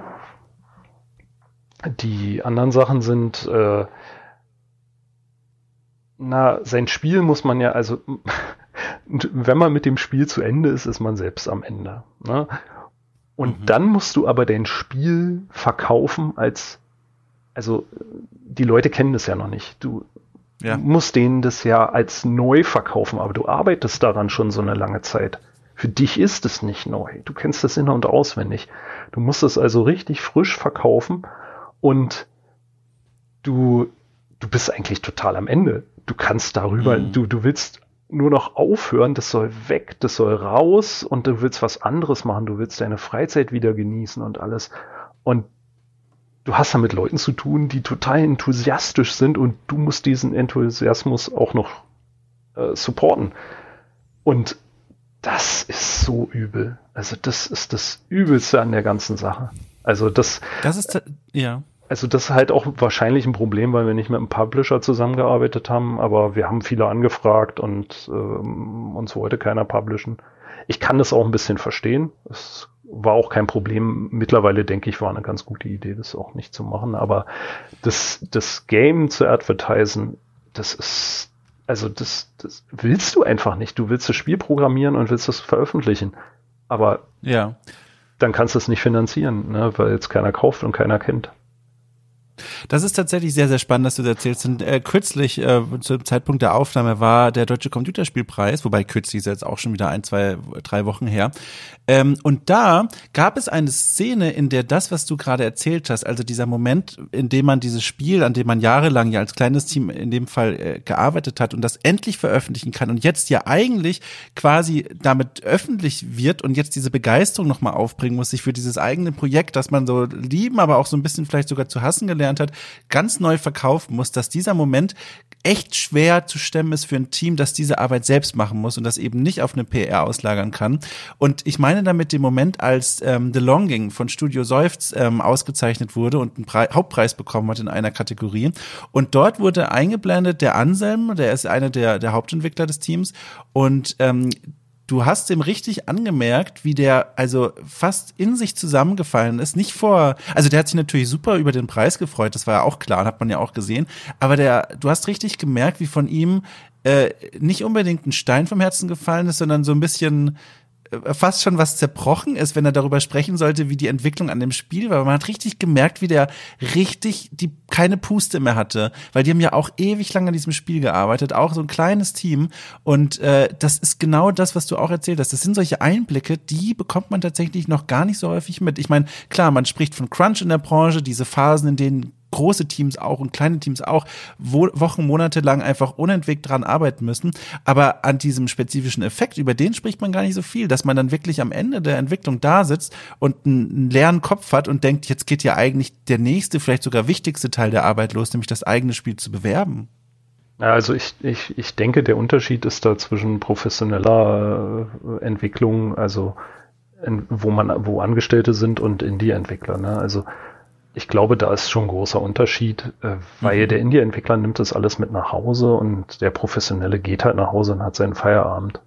die anderen Sachen sind, äh, na, sein Spiel muss man ja, also wenn man mit dem Spiel zu Ende ist, ist man selbst am Ende. Ne? Und mhm. dann musst du aber dein Spiel verkaufen als, also die Leute kennen das ja noch nicht. Du ja. Du musst denen das ja als neu verkaufen, aber du arbeitest daran schon so eine lange Zeit. Für dich ist es nicht neu. Du kennst das in- und auswendig. Du musst es also richtig frisch verkaufen und du, du bist eigentlich total am Ende. Du kannst darüber, mhm. du, du willst nur noch aufhören, das soll weg, das soll raus und du willst was anderes machen, du willst deine Freizeit wieder genießen und alles. Und du hast da mit Leuten zu tun, die total enthusiastisch sind und du musst diesen Enthusiasmus auch noch äh, supporten. Und das ist so übel. Also das ist das Übelste an der ganzen Sache. Also das. Das ist ja. Also das ist halt auch wahrscheinlich ein Problem, weil wir nicht mit einem Publisher zusammengearbeitet haben, aber wir haben viele angefragt und ähm, uns wollte keiner publishen. Ich kann das auch ein bisschen verstehen. Es war auch kein Problem. Mittlerweile denke ich, war eine ganz gute Idee, das auch nicht zu machen. Aber das, das Game zu advertisen, das ist, also das, das willst du einfach nicht. Du willst das Spiel programmieren und willst es veröffentlichen. Aber ja. dann kannst du es nicht finanzieren, ne, weil jetzt keiner kauft und keiner kennt. Das ist tatsächlich sehr, sehr spannend, dass du das erzählst. Und, äh, kürzlich, äh, zum Zeitpunkt der Aufnahme, war der Deutsche Computerspielpreis, wobei kürzlich ist jetzt auch schon wieder ein, zwei, drei Wochen her. Ähm, und da gab es eine Szene, in der das, was du gerade erzählt hast, also dieser Moment, in dem man dieses Spiel, an dem man jahrelang ja als kleines Team in dem Fall äh, gearbeitet hat und das endlich veröffentlichen kann und jetzt ja eigentlich quasi damit öffentlich wird und jetzt diese Begeisterung nochmal aufbringen muss, sich für dieses eigene Projekt, das man so lieben, aber auch so ein bisschen vielleicht sogar zu hassen gelernt hat, ganz neu verkaufen muss, dass dieser Moment echt schwer zu stemmen ist für ein Team, das diese Arbeit selbst machen muss und das eben nicht auf eine PR auslagern kann. Und ich meine damit den Moment, als ähm, The Longing von Studio Seufz ähm, ausgezeichnet wurde und einen Pre Hauptpreis bekommen hat in einer Kategorie. Und dort wurde eingeblendet der Anselm, der ist einer der, der Hauptentwickler des Teams und ähm, du hast dem richtig angemerkt, wie der also fast in sich zusammengefallen ist. Nicht vor, also der hat sich natürlich super über den Preis gefreut, das war ja auch klar, hat man ja auch gesehen. Aber der, du hast richtig gemerkt, wie von ihm äh, nicht unbedingt ein Stein vom Herzen gefallen ist, sondern so ein bisschen fast schon was zerbrochen ist, wenn er darüber sprechen sollte, wie die Entwicklung an dem Spiel war. Man hat richtig gemerkt, wie der richtig die keine Puste mehr hatte, weil die haben ja auch ewig lang an diesem Spiel gearbeitet, auch so ein kleines Team. Und äh, das ist genau das, was du auch erzählt hast. Das sind solche Einblicke, die bekommt man tatsächlich noch gar nicht so häufig mit. Ich meine, klar, man spricht von Crunch in der Branche, diese Phasen, in denen große Teams auch und kleine Teams auch wo, Wochen, Monate lang einfach unentwegt dran arbeiten müssen. Aber an diesem spezifischen Effekt, über den spricht man gar nicht so viel, dass man dann wirklich am Ende der Entwicklung da sitzt und einen, leeren Kopf hat und denkt, jetzt geht ja eigentlich der nächste, vielleicht sogar wichtigste Teil der Arbeit los, nämlich das eigene Spiel zu bewerben. Also ich, ich, ich denke, der Unterschied ist da zwischen professioneller äh, Entwicklung, also in, wo man, wo Angestellte sind und Indie-Entwickler. Ne? Also ich glaube, da ist schon ein großer Unterschied, äh, weil mhm. der Indie-Entwickler nimmt das alles mit nach Hause und der Professionelle geht halt nach Hause und hat seinen Feierabend.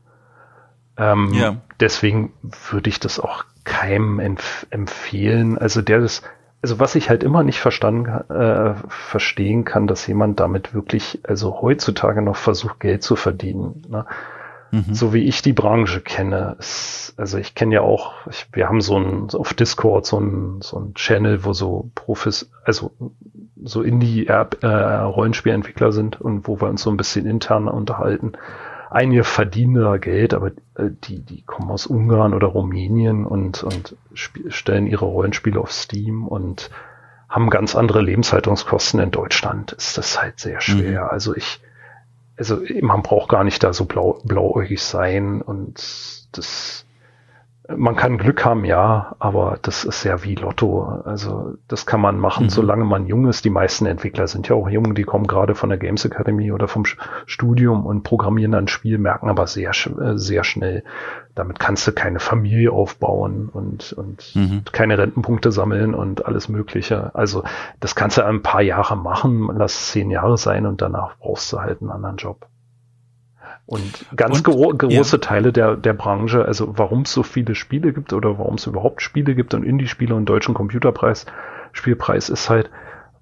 Ähm, ja. Deswegen würde ich das auch keinem empf empfehlen. Also der das, also was ich halt immer nicht verstanden, äh, verstehen kann, dass jemand damit wirklich, also heutzutage noch versucht, Geld zu verdienen. Ne? Mhm. So wie ich die Branche kenne. Es, also ich kenne ja auch, ich, wir haben so ein, auf Discord so ein, so ein Channel, wo so Profis, also so Indie-Rollenspielentwickler äh, sind und wo wir uns so ein bisschen intern unterhalten. Einige verdienen da Geld, aber äh, die, die kommen aus Ungarn oder Rumänien und, und stellen ihre Rollenspiele auf Steam und haben ganz andere Lebenshaltungskosten. In Deutschland ist das halt sehr schwer. Mhm. Also ich, also man braucht gar nicht da so blau, blauäugig sein und das man kann Glück haben, ja, aber das ist ja wie Lotto. Also das kann man machen, mhm. solange man jung ist. Die meisten Entwickler sind ja auch jung, die kommen gerade von der Games Academy oder vom Studium und programmieren ein Spiel, merken aber sehr, äh, sehr schnell, damit kannst du keine Familie aufbauen und, und mhm. keine Rentenpunkte sammeln und alles Mögliche. Also das kannst du ein paar Jahre machen, lass zehn Jahre sein und danach brauchst du halt einen anderen Job. Und ganz und, gro große ja. Teile der, der Branche, also warum es so viele Spiele gibt oder warum es überhaupt Spiele gibt und Indie-Spiele und deutschen Computerpreis, Spielpreis ist halt,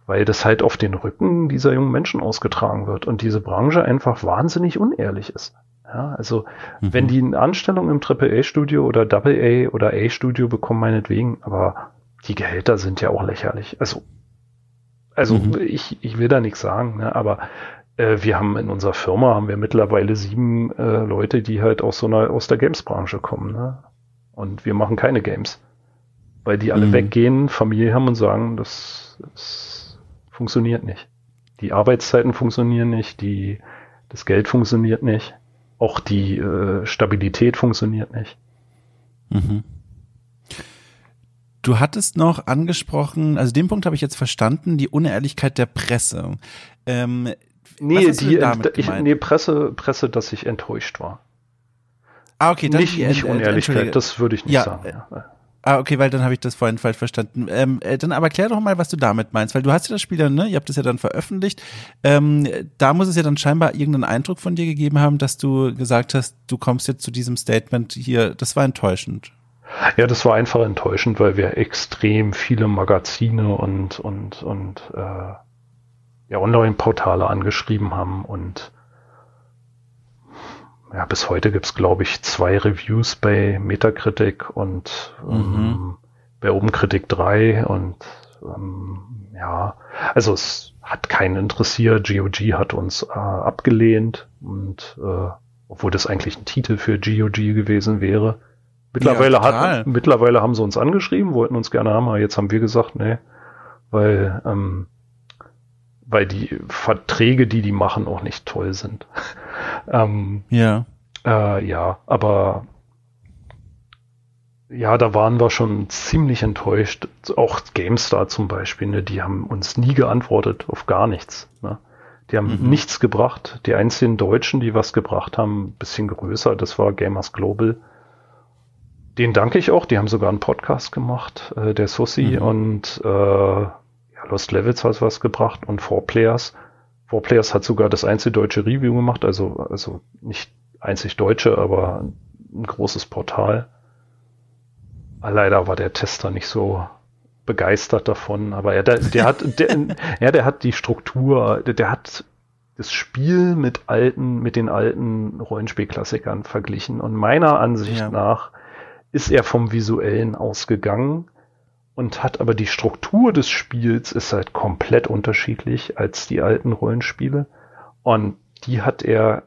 weil das halt auf den Rücken dieser jungen Menschen ausgetragen wird und diese Branche einfach wahnsinnig unehrlich ist. Ja, also mhm. wenn die eine Anstellung im AAA-Studio oder AA oder A-Studio bekommen, meinetwegen, aber die Gehälter sind ja auch lächerlich. Also, also mhm. ich, ich will da nichts sagen, ne, aber äh, wir haben in unserer Firma haben wir mittlerweile sieben äh, Leute, die halt aus so einer aus der Games-Branche kommen. Ne? Und wir machen keine Games, weil die alle mhm. weggehen, Familie haben und sagen, das, das funktioniert nicht. Die Arbeitszeiten funktionieren nicht, die das Geld funktioniert nicht, auch die äh, Stabilität funktioniert nicht. Mhm. Du hattest noch angesprochen, also den Punkt habe ich jetzt verstanden, die Unehrlichkeit der Presse. Ähm, Nee, die, ich, nee, Presse, Presse, dass ich enttäuscht war. Ah, okay, dann nicht, nicht Unehrlichkeit, das würde ich nicht ja, sagen. Ja. Ah, okay, weil dann habe ich das vorhin falsch verstanden. Ähm, äh, dann aber klär doch mal, was du damit meinst, weil du hast ja das Spiel dann, ne, ihr habt es ja dann veröffentlicht. Ähm, da muss es ja dann scheinbar irgendeinen Eindruck von dir gegeben haben, dass du gesagt hast, du kommst jetzt zu diesem Statement hier. Das war enttäuschend. Ja, das war einfach enttäuschend, weil wir extrem viele Magazine und und und äh, ja, Online-Portale angeschrieben haben und ja, bis heute gibt's glaube ich, zwei Reviews bei Metacritic und mhm. ähm, bei OpenCritic 3 und ähm, ja, also es hat keinen interessiert. GOG hat uns äh, abgelehnt und äh, obwohl das eigentlich ein Titel für GOG gewesen wäre. Mittlerweile, ja, hat, mittlerweile haben sie uns angeschrieben, wollten uns gerne haben, aber jetzt haben wir gesagt, nee, weil, ähm, weil die Verträge, die die machen, auch nicht toll sind. ähm, ja. Äh, ja, aber ja, da waren wir schon ziemlich enttäuscht. Auch GameStar zum Beispiel, ne, die haben uns nie geantwortet auf gar nichts. Ne? Die haben mhm. nichts gebracht. Die einzigen Deutschen, die was gebracht haben, bisschen größer, das war Gamers Global. Den danke ich auch. Die haben sogar einen Podcast gemacht, äh, der Susi mhm. und äh, Lost Levels hat was gebracht und Four Players. Four Players hat sogar das einzige deutsche Review gemacht, also, also nicht einzig deutsche, aber ein großes Portal. Leider war der Tester nicht so begeistert davon, aber er, der, der hat, der, ja, der hat die Struktur, der, der hat das Spiel mit alten, mit den alten Rollenspielklassikern verglichen und meiner Ansicht ja. nach ist er vom Visuellen ausgegangen und hat aber die Struktur des Spiels ist halt komplett unterschiedlich als die alten Rollenspiele und die hat er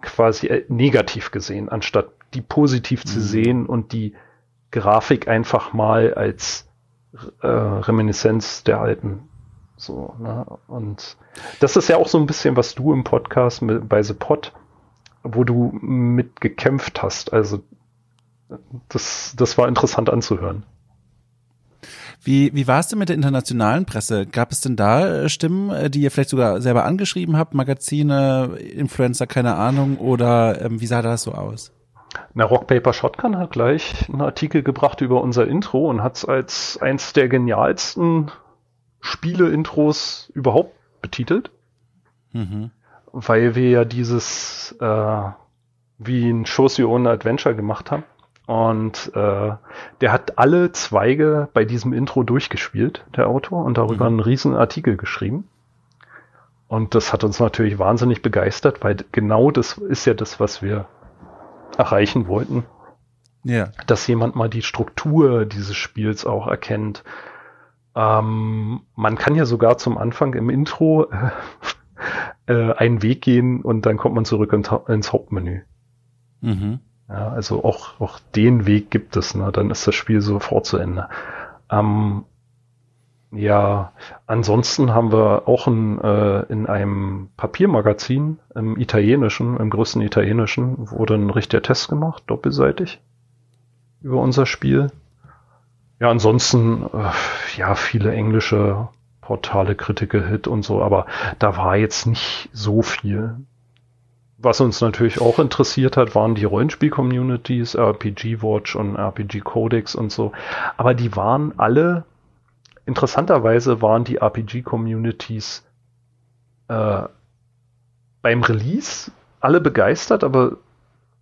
quasi äh, negativ gesehen, anstatt die positiv mhm. zu sehen und die Grafik einfach mal als äh, Reminiszenz der alten. So, ne? Und das ist ja auch so ein bisschen, was du im Podcast mit, bei The Pod, wo du mit gekämpft hast. Also das, das war interessant anzuhören. Wie, wie war es denn mit der internationalen Presse? Gab es denn da äh, Stimmen, äh, die ihr vielleicht sogar selber angeschrieben habt, Magazine, Influencer, keine Ahnung, oder ähm, wie sah das so aus? Na, Rock Paper Shotgun hat gleich einen Artikel gebracht über unser Intro und hat es als eins der genialsten Spiele-Intros überhaupt betitelt. Mhm. Weil wir ja dieses äh, wie ein Shows Your Own Adventure gemacht haben. Und äh, der hat alle Zweige bei diesem Intro durchgespielt, der Autor, und darüber mhm. einen riesen Artikel geschrieben. Und das hat uns natürlich wahnsinnig begeistert, weil genau das ist ja das, was wir erreichen wollten. Ja. Dass jemand mal die Struktur dieses Spiels auch erkennt. Ähm, man kann ja sogar zum Anfang im Intro äh, äh, einen Weg gehen und dann kommt man zurück ins Hauptmenü. Mhm. Ja, also auch, auch den Weg gibt es, ne? dann ist das Spiel sofort zu Ende. Ähm, ja, ansonsten haben wir auch ein, äh, in einem Papiermagazin im italienischen, im größten italienischen, wurde ein richtiger Test gemacht, doppelseitig, über unser Spiel. Ja, ansonsten, äh, ja, viele englische Portale, Critical Hit und so, aber da war jetzt nicht so viel. Was uns natürlich auch interessiert hat, waren die Rollenspiel-Communities, RPG Watch und RPG Codex und so. Aber die waren alle interessanterweise waren die RPG-Communities äh, beim Release alle begeistert, aber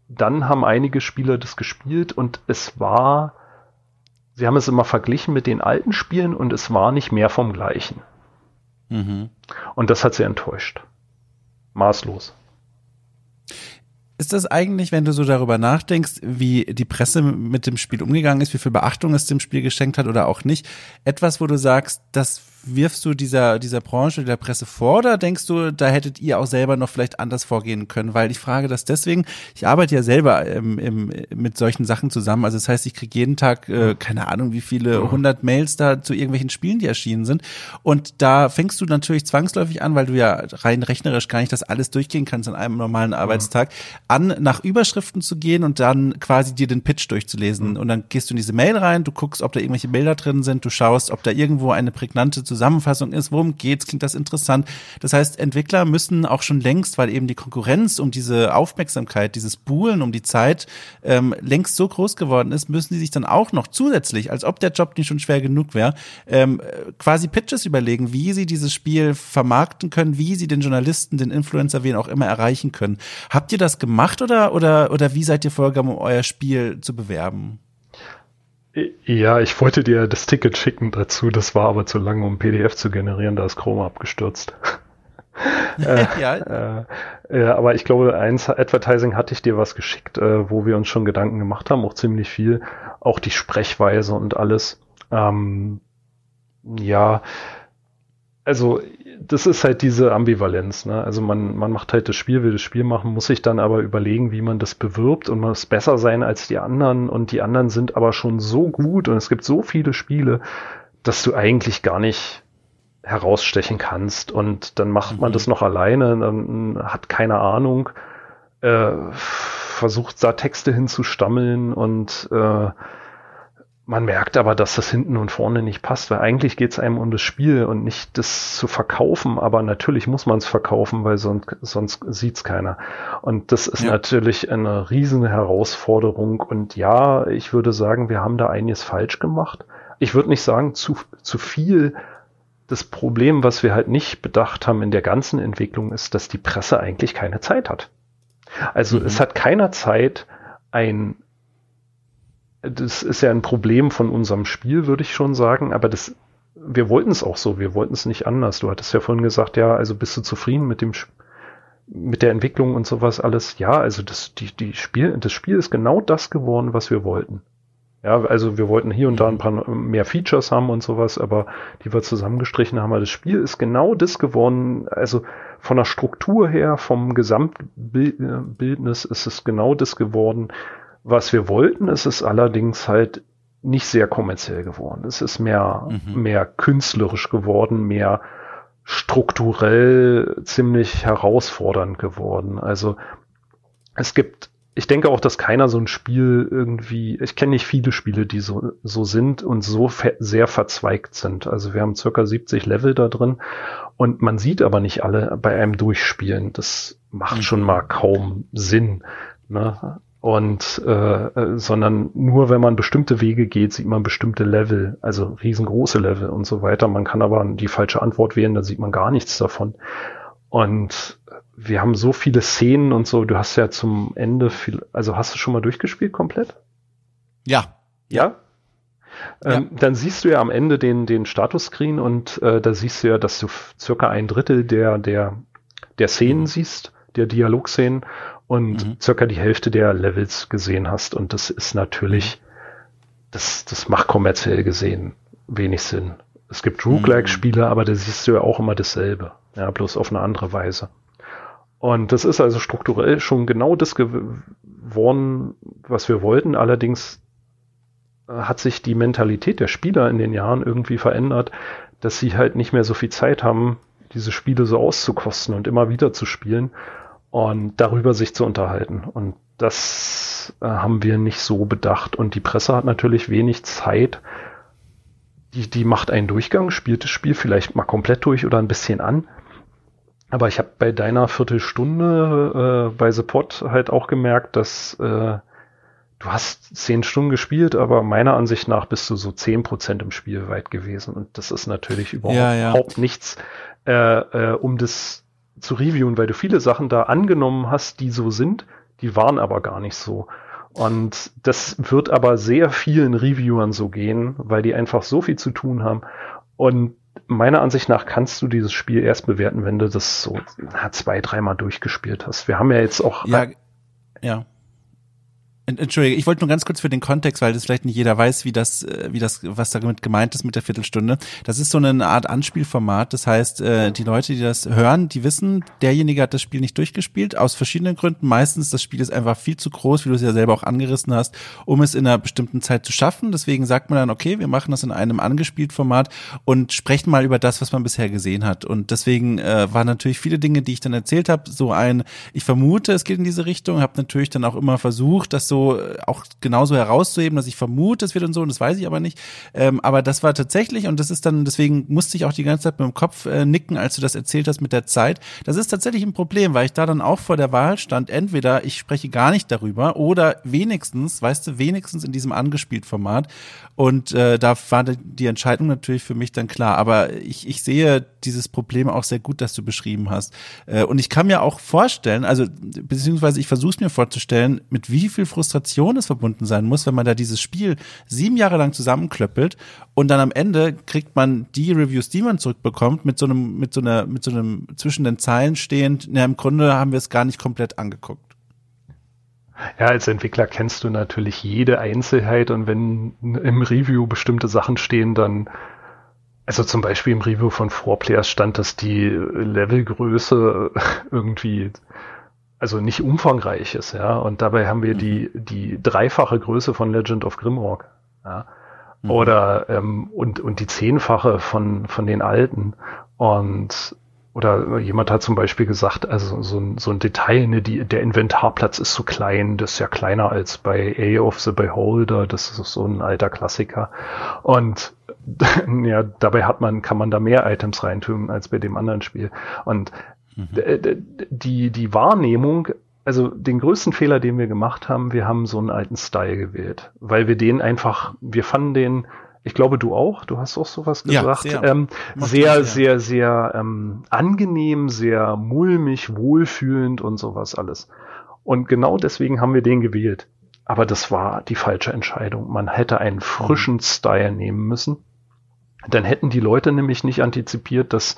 dann haben einige Spieler das gespielt und es war, sie haben es immer verglichen mit den alten Spielen und es war nicht mehr vom gleichen. Mhm. Und das hat sie enttäuscht. Maßlos. Ist das eigentlich, wenn du so darüber nachdenkst, wie die Presse mit dem Spiel umgegangen ist, wie viel Beachtung es dem Spiel geschenkt hat oder auch nicht, etwas, wo du sagst, das wirfst du dieser, dieser Branche, der Presse vor oder denkst du, da hättet ihr auch selber noch vielleicht anders vorgehen können? Weil ich frage das deswegen, ich arbeite ja selber im, im, mit solchen Sachen zusammen. Also das heißt, ich kriege jeden Tag, äh, keine Ahnung, wie viele hundert Mails da zu irgendwelchen Spielen, die erschienen sind. Und da fängst du natürlich zwangsläufig an, weil du ja rein rechnerisch gar nicht das alles durchgehen kannst an einem normalen Arbeitstag, an nach Überschriften zu gehen und dann quasi dir den Pitch durchzulesen. Und dann gehst du in diese Mail rein, du guckst, ob da irgendwelche Bilder drin sind, du schaust, ob da irgendwo eine prägnante Zusammenfassung ist, worum geht's, klingt das interessant. Das heißt, Entwickler müssen auch schon längst, weil eben die Konkurrenz um diese Aufmerksamkeit, dieses Buhlen um die Zeit ähm, längst so groß geworden ist, müssen die sich dann auch noch zusätzlich, als ob der Job nicht schon schwer genug wäre, ähm, quasi Pitches überlegen, wie sie dieses Spiel vermarkten können, wie sie den Journalisten, den Influencer, wen auch immer erreichen können. Habt ihr das gemacht oder, oder, oder wie seid ihr vorgegangen, um euer Spiel zu bewerben? Ja, ich wollte dir das Ticket schicken dazu, das war aber zu lang, um PDF zu generieren, da ist Chrome abgestürzt. äh, ja. Äh, aber ich glaube, eins Advertising hatte ich dir was geschickt, äh, wo wir uns schon Gedanken gemacht haben, auch ziemlich viel, auch die Sprechweise und alles. Ähm, Ja, also das ist halt diese Ambivalenz. Ne? Also man, man macht halt das Spiel, will das Spiel machen, muss sich dann aber überlegen, wie man das bewirbt und muss besser sein als die anderen und die anderen sind aber schon so gut und es gibt so viele Spiele, dass du eigentlich gar nicht herausstechen kannst und dann macht man mhm. das noch alleine, dann hat keine Ahnung, äh, versucht da Texte hinzustammeln und äh, man merkt aber, dass das hinten und vorne nicht passt, weil eigentlich geht es einem um das Spiel und nicht das zu verkaufen, aber natürlich muss man es verkaufen, weil sonst, sonst sieht es keiner. Und das ist ja. natürlich eine riesen Herausforderung und ja, ich würde sagen, wir haben da einiges falsch gemacht. Ich würde nicht sagen, zu, zu viel. Das Problem, was wir halt nicht bedacht haben in der ganzen Entwicklung, ist, dass die Presse eigentlich keine Zeit hat. Also mhm. es hat keiner Zeit, ein das ist ja ein Problem von unserem Spiel, würde ich schon sagen, aber das, wir wollten es auch so, wir wollten es nicht anders. Du hattest ja vorhin gesagt, ja, also bist du zufrieden mit dem mit der Entwicklung und sowas alles? Ja, also das, die, die Spiel, das Spiel ist genau das geworden, was wir wollten. Ja, also wir wollten hier und da ein paar mehr Features haben und sowas, aber die wir zusammengestrichen haben. Aber das Spiel ist genau das geworden. Also von der Struktur her, vom Gesamtbildnis ist es genau das geworden, was wir wollten. Es ist allerdings halt nicht sehr kommerziell geworden. Es ist mehr, mhm. mehr künstlerisch geworden, mehr strukturell ziemlich herausfordernd geworden. Also es gibt, ich denke auch, dass keiner so ein Spiel irgendwie, ich kenne nicht viele Spiele, die so, so sind und so sehr verzweigt sind. Also wir haben circa 70 Level da drin und man sieht aber nicht alle bei einem Durchspielen. Das macht mhm. schon mal kaum Sinn. Ne? Und äh, äh, sondern nur wenn man bestimmte Wege geht, sieht man bestimmte Level, also riesengroße Level und so weiter. Man kann aber die falsche Antwort wählen, da sieht man gar nichts davon. Und wir haben so viele Szenen und so. Du hast ja zum Ende viel, also hast du schon mal durchgespielt komplett? Ja. Ja? Ähm, ja. dann siehst du ja am Ende den, den Status-Screen und äh, da siehst du ja, dass du circa ein Drittel der, der, der Szenen mhm. siehst, der Dialogszenen und mhm. circa die Hälfte der Levels gesehen hast. Und das ist natürlich, das, das macht kommerziell gesehen wenig Sinn. Es gibt Roguelike-Spiele, mhm. aber da siehst du ja auch immer dasselbe. Ja, bloß auf eine andere Weise. Und das ist also strukturell schon genau das geworden, was wir wollten. Allerdings äh, hat sich die Mentalität der Spieler in den Jahren irgendwie verändert, dass sie halt nicht mehr so viel Zeit haben, diese Spiele so auszukosten und immer wieder zu spielen und darüber sich zu unterhalten. Und das äh, haben wir nicht so bedacht. Und die Presse hat natürlich wenig Zeit. Die, die macht einen Durchgang, spielt das Spiel vielleicht mal komplett durch oder ein bisschen an. Aber ich habe bei deiner Viertelstunde äh, bei The Pot halt auch gemerkt, dass äh, du hast zehn Stunden gespielt, aber meiner Ansicht nach bist du so zehn Prozent im Spiel weit gewesen. Und das ist natürlich überhaupt, ja, ja. überhaupt nichts, äh, äh, um das zu reviewen, weil du viele Sachen da angenommen hast, die so sind, die waren aber gar nicht so. Und das wird aber sehr vielen Reviewern so gehen, weil die einfach so viel zu tun haben. Und meiner Ansicht nach kannst du dieses Spiel erst bewerten, wenn du das so zwei, dreimal durchgespielt hast. Wir haben ja jetzt auch. Ja, ja. Entschuldige, ich wollte nur ganz kurz für den Kontext, weil das vielleicht nicht jeder weiß, wie das, äh, wie das, was damit gemeint ist mit der Viertelstunde. Das ist so eine Art Anspielformat. Das heißt, äh, die Leute, die das hören, die wissen, derjenige hat das Spiel nicht durchgespielt, aus verschiedenen Gründen. Meistens, das Spiel ist einfach viel zu groß, wie du es ja selber auch angerissen hast, um es in einer bestimmten Zeit zu schaffen. Deswegen sagt man dann, okay, wir machen das in einem angespielt Format und sprechen mal über das, was man bisher gesehen hat. Und deswegen äh, waren natürlich viele Dinge, die ich dann erzählt habe, so ein, ich vermute, es geht in diese Richtung, habe natürlich dann auch immer versucht, das so so äh, auch genauso herauszuheben, dass ich vermute, es wird und so, und das weiß ich aber nicht. Ähm, aber das war tatsächlich, und das ist dann, deswegen musste ich auch die ganze Zeit mit dem Kopf äh, nicken, als du das erzählt hast mit der Zeit. Das ist tatsächlich ein Problem, weil ich da dann auch vor der Wahl stand, entweder ich spreche gar nicht darüber oder wenigstens, weißt du, wenigstens in diesem angespielt Format. Und äh, da war die Entscheidung natürlich für mich dann klar. Aber ich, ich sehe dieses Problem auch sehr gut, das du beschrieben hast. Äh, und ich kann mir auch vorstellen, also beziehungsweise ich versuche es mir vorzustellen, mit wie viel Frustration es verbunden sein muss, wenn man da dieses Spiel sieben Jahre lang zusammenklöppelt und dann am Ende kriegt man die Reviews, die man zurückbekommt, mit so einem, mit so einer, mit so einem zwischen den Zeilen stehend, na, im Grunde haben wir es gar nicht komplett angeguckt. Ja, als Entwickler kennst du natürlich jede Einzelheit und wenn im Review bestimmte Sachen stehen, dann also zum Beispiel im Review von 4Players stand, dass die Levelgröße irgendwie also nicht umfangreich ist, ja. Und dabei haben wir mhm. die, die dreifache Größe von Legend of Grimrock, ja. Mhm. Oder ähm, und, und die zehnfache von, von den alten. Und oder jemand hat zum Beispiel gesagt, also so ein, so ein Detail, ne, die, der Inventarplatz ist so klein, das ist ja kleiner als bei A of the Beholder, das ist so ein alter Klassiker. Und ja, dabei hat man, kann man da mehr Items reintun als bei dem anderen Spiel. Und. Die, die Wahrnehmung, also den größten Fehler, den wir gemacht haben, wir haben so einen alten Style gewählt, weil wir den einfach, wir fanden den ich glaube, du auch. Du hast auch sowas gesagt. Ja, sehr, ähm, sehr, sehr, sehr ähm, angenehm, sehr mulmig, wohlfühlend und sowas alles. Und genau deswegen haben wir den gewählt. Aber das war die falsche Entscheidung. Man hätte einen frischen mhm. Style nehmen müssen. Dann hätten die Leute nämlich nicht antizipiert, dass,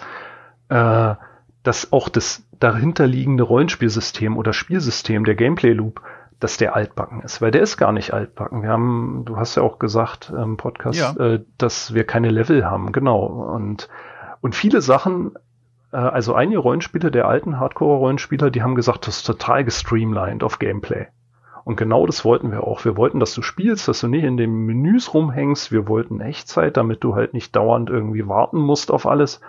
äh, dass auch das dahinterliegende Rollenspielsystem oder Spielsystem, der Gameplay Loop, dass der altbacken ist, weil der ist gar nicht altbacken. Wir haben, du hast ja auch gesagt im Podcast, ja. äh, dass wir keine Level haben, genau. Und, und viele Sachen, äh, also einige Rollenspieler der alten Hardcore-Rollenspieler, die haben gesagt, das ist total gestreamlined auf Gameplay. Und genau das wollten wir auch. Wir wollten, dass du spielst, dass du nicht in den Menüs rumhängst. Wir wollten Echtzeit, damit du halt nicht dauernd irgendwie warten musst auf alles.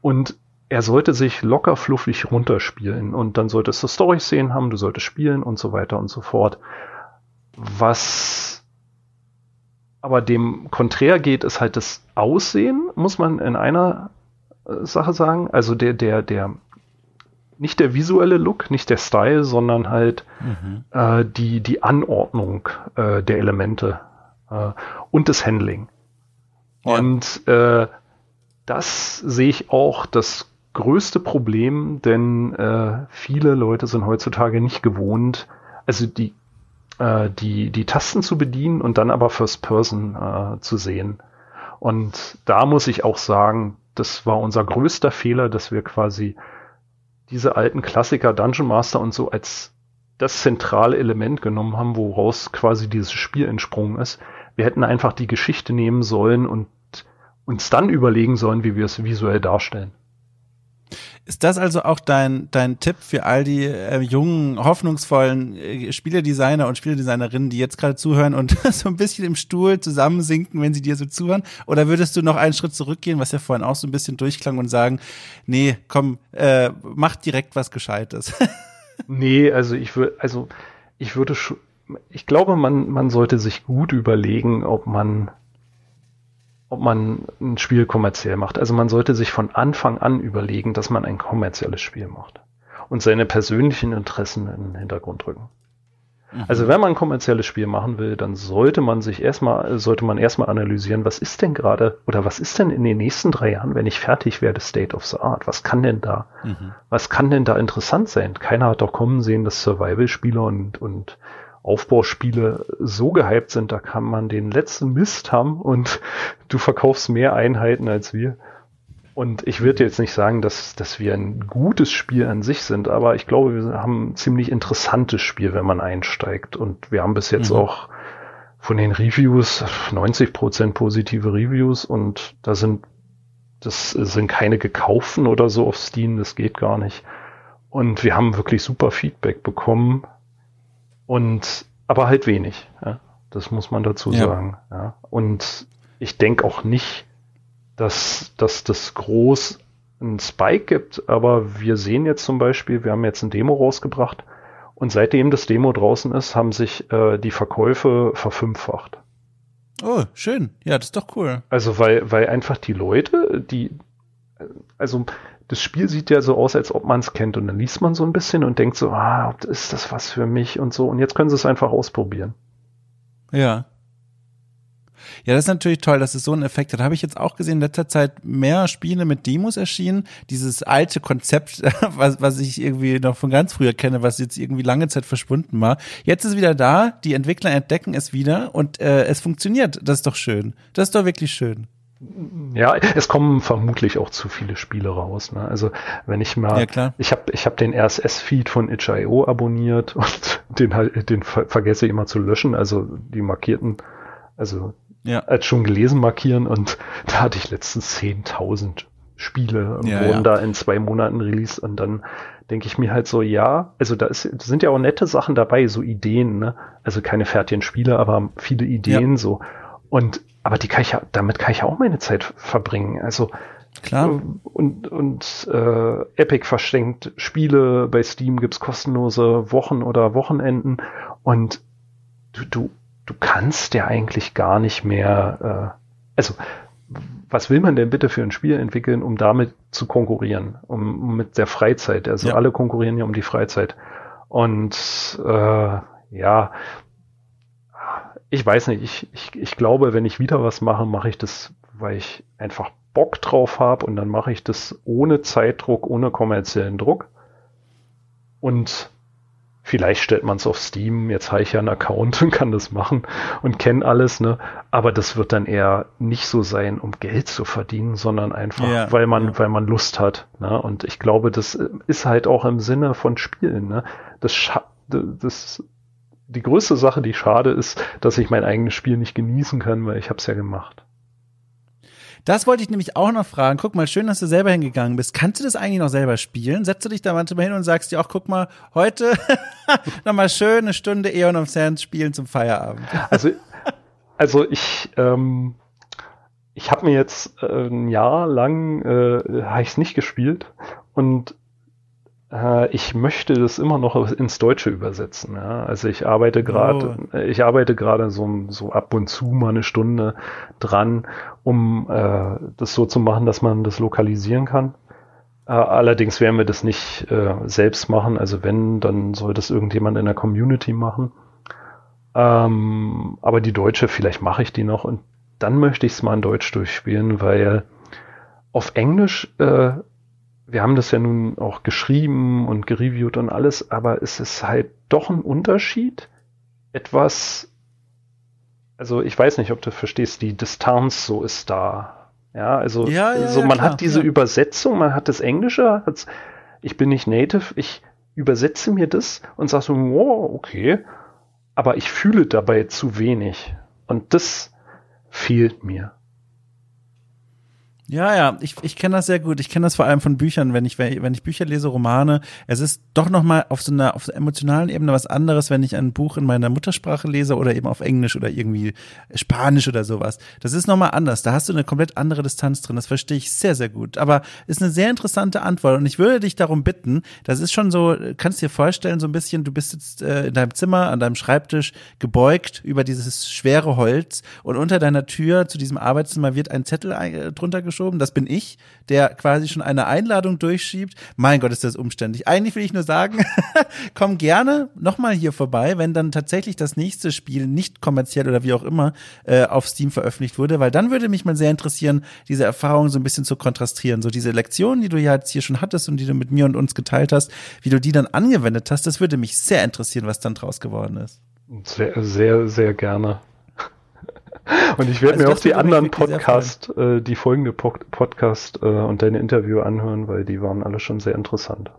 Und er sollte sich locker fluffig runterspielen und dann solltest du Story-Szenen haben, du solltest spielen und so weiter und so fort. Was aber dem konträr geht, ist halt das Aussehen, muss man in einer äh, Sache sagen. Also der, der, der, nicht der visuelle Look, nicht der Style, sondern halt mhm. äh, die, die Anordnung äh, der Elemente äh, und das Handling. Ja. Und äh, das sehe ich auch, das größte Problem, denn äh, viele Leute sind heutzutage nicht gewohnt, also die, äh, die, die Tasten zu bedienen und dann aber First Person äh, zu sehen. Und da muss ich auch sagen, das war unser größter Fehler, dass wir quasi diese alten Klassiker Dungeon Master und so als das zentrale Element genommen haben, woraus quasi dieses Spiel entsprungen ist. Wir hätten einfach die Geschichte nehmen sollen und uns dann überlegen sollen, wie wir es visuell darstellen. Ist das also auch dein, dein Tipp für all die äh, jungen, hoffnungsvollen äh, Spieledesigner und Spieledesignerinnen, die jetzt gerade zuhören und so ein bisschen im Stuhl zusammensinken, wenn sie dir so zuhören? Oder würdest du noch einen Schritt zurückgehen, was ja vorhin auch so ein bisschen durchklang und sagen, nee, komm, äh, mach direkt was Gescheites? nee, also ich würde, also ich würde schon, ich glaube, man, man sollte sich gut überlegen, ob man ob man ein Spiel kommerziell macht. Also man sollte sich von Anfang an überlegen, dass man ein kommerzielles Spiel macht und seine persönlichen Interessen in den Hintergrund rücken. Mhm. Also wenn man ein kommerzielles Spiel machen will, dann sollte man sich erstmal, sollte man erstmal analysieren, was ist denn gerade oder was ist denn in den nächsten drei Jahren, wenn ich fertig werde, State of the Art? Was kann denn da, mhm. was kann denn da interessant sein? Keiner hat doch kommen sehen, dass Survival-Spiele und, und Aufbauspiele so gehypt sind, da kann man den letzten Mist haben und du verkaufst mehr Einheiten als wir. Und ich würde jetzt nicht sagen, dass, dass wir ein gutes Spiel an sich sind, aber ich glaube, wir haben ein ziemlich interessantes Spiel, wenn man einsteigt. Und wir haben bis jetzt mhm. auch von den Reviews 90 Prozent positive Reviews und da sind, das sind keine gekauften oder so auf Steam, das geht gar nicht. Und wir haben wirklich super Feedback bekommen. Und aber halt wenig. Ja? Das muss man dazu ja. sagen. Ja? Und ich denke auch nicht, dass, dass das groß einen Spike gibt, aber wir sehen jetzt zum Beispiel, wir haben jetzt ein Demo rausgebracht und seitdem das Demo draußen ist, haben sich äh, die Verkäufe verfünffacht. Oh, schön. Ja, das ist doch cool. Also, weil, weil einfach die Leute, die, also das Spiel sieht ja so aus, als ob man es kennt. Und dann liest man so ein bisschen und denkt so, ah, ist das was für mich und so. Und jetzt können sie es einfach ausprobieren. Ja. Ja, das ist natürlich toll, dass es so einen Effekt hat. Habe ich jetzt auch gesehen, in letzter Zeit mehr Spiele mit Demos erschienen. Dieses alte Konzept, was, was ich irgendwie noch von ganz früher kenne, was jetzt irgendwie lange Zeit verschwunden war. Jetzt ist es wieder da, die Entwickler entdecken es wieder und äh, es funktioniert. Das ist doch schön. Das ist doch wirklich schön. Ja, es kommen vermutlich auch zu viele Spiele raus. Ne? Also wenn ich mal, ja, ich habe ich hab den RSS-Feed von itch.io abonniert und den halt, den ver vergesse ich immer zu löschen. Also die markierten, also ja. als schon gelesen markieren und da hatte ich letztens 10.000 Spiele ja, wurden ja. da in zwei Monaten released und dann denke ich mir halt so, ja, also da, ist, da sind ja auch nette Sachen dabei, so Ideen, ne? Also keine fertigen Spiele, aber viele Ideen so. Und aber die kann ich ja, damit kann ich ja auch meine Zeit verbringen. Also Klar. Äh, und, und äh, Epic verschenkt Spiele, bei Steam gibt's kostenlose Wochen oder Wochenenden und du, du, du kannst ja eigentlich gar nicht mehr, äh, also was will man denn bitte für ein Spiel entwickeln, um damit zu konkurrieren, um, um mit der Freizeit. Also ja. alle konkurrieren ja um die Freizeit. Und äh, ja, ich weiß nicht, ich, ich, ich glaube, wenn ich wieder was mache, mache ich das, weil ich einfach Bock drauf habe und dann mache ich das ohne Zeitdruck, ohne kommerziellen Druck. Und Vielleicht stellt man es auf Steam, jetzt habe ich ja einen Account und kann das machen und kenne alles, ne? Aber das wird dann eher nicht so sein, um Geld zu verdienen, sondern einfach, ja, weil man, ja. weil man Lust hat. Ne? Und ich glaube, das ist halt auch im Sinne von Spielen, ne? Das, das die größte Sache, die schade ist, dass ich mein eigenes Spiel nicht genießen kann, weil ich habe es ja gemacht. Das wollte ich nämlich auch noch fragen. Guck mal, schön, dass du selber hingegangen bist. Kannst du das eigentlich noch selber spielen? Setzt du dich da manchmal hin und sagst dir auch, guck mal, heute nochmal schön eine Stunde Eon of Sands spielen zum Feierabend. Also, also ich, ähm, ich habe mir jetzt äh, ein Jahr lang äh, habe ich es nicht gespielt und ich möchte das immer noch ins Deutsche übersetzen. Ja? Also ich arbeite gerade, oh. ich arbeite gerade so, so ab und zu mal eine Stunde dran, um äh, das so zu machen, dass man das lokalisieren kann. Äh, allerdings werden wir das nicht äh, selbst machen. Also wenn, dann soll das irgendjemand in der Community machen. Ähm, aber die deutsche, vielleicht mache ich die noch und dann möchte ich es mal in Deutsch durchspielen, weil auf Englisch äh, wir haben das ja nun auch geschrieben und gereviewt und alles, aber es ist halt doch ein Unterschied. Etwas, also ich weiß nicht, ob du verstehst, die Distanz so ist da. Ja, also ja, ja, so man klar, hat diese Übersetzung, man hat das Englische, ich bin nicht native, ich übersetze mir das und sage so, wow, okay, aber ich fühle dabei zu wenig. Und das fehlt mir. Ja, ja, ich, ich kenne das sehr gut. Ich kenne das vor allem von Büchern, wenn ich, wenn ich Bücher lese, Romane. Es ist doch nochmal auf so einer, auf so einer emotionalen Ebene was anderes, wenn ich ein Buch in meiner Muttersprache lese oder eben auf Englisch oder irgendwie Spanisch oder sowas. Das ist nochmal anders. Da hast du eine komplett andere Distanz drin. Das verstehe ich sehr, sehr gut. Aber ist eine sehr interessante Antwort. Und ich würde dich darum bitten, das ist schon so, kannst dir vorstellen, so ein bisschen, du bist jetzt äh, in deinem Zimmer, an deinem Schreibtisch gebeugt über dieses schwere Holz und unter deiner Tür zu diesem Arbeitszimmer wird ein Zettel äh, drunter geschoben geschoben. Das bin ich, der quasi schon eine Einladung durchschiebt. Mein Gott, ist das umständlich. Eigentlich will ich nur sagen, komm gerne nochmal hier vorbei, wenn dann tatsächlich das nächste Spiel nicht kommerziell oder wie auch immer äh, auf Steam veröffentlicht wurde, weil dann würde mich mal sehr interessieren, diese Erfahrung so ein bisschen zu kontrastieren. So diese Lektionen, die du ja jetzt hier schon hattest und die du mit mir und uns geteilt hast, wie du die dann angewendet hast, das würde mich sehr interessieren, was dann draus geworden ist. Sehr, sehr, sehr gerne. Und ich werde also mir auch die anderen Podcast, äh, die folgende Podcast äh, und deine Interview anhören, weil die waren alle schon sehr interessant.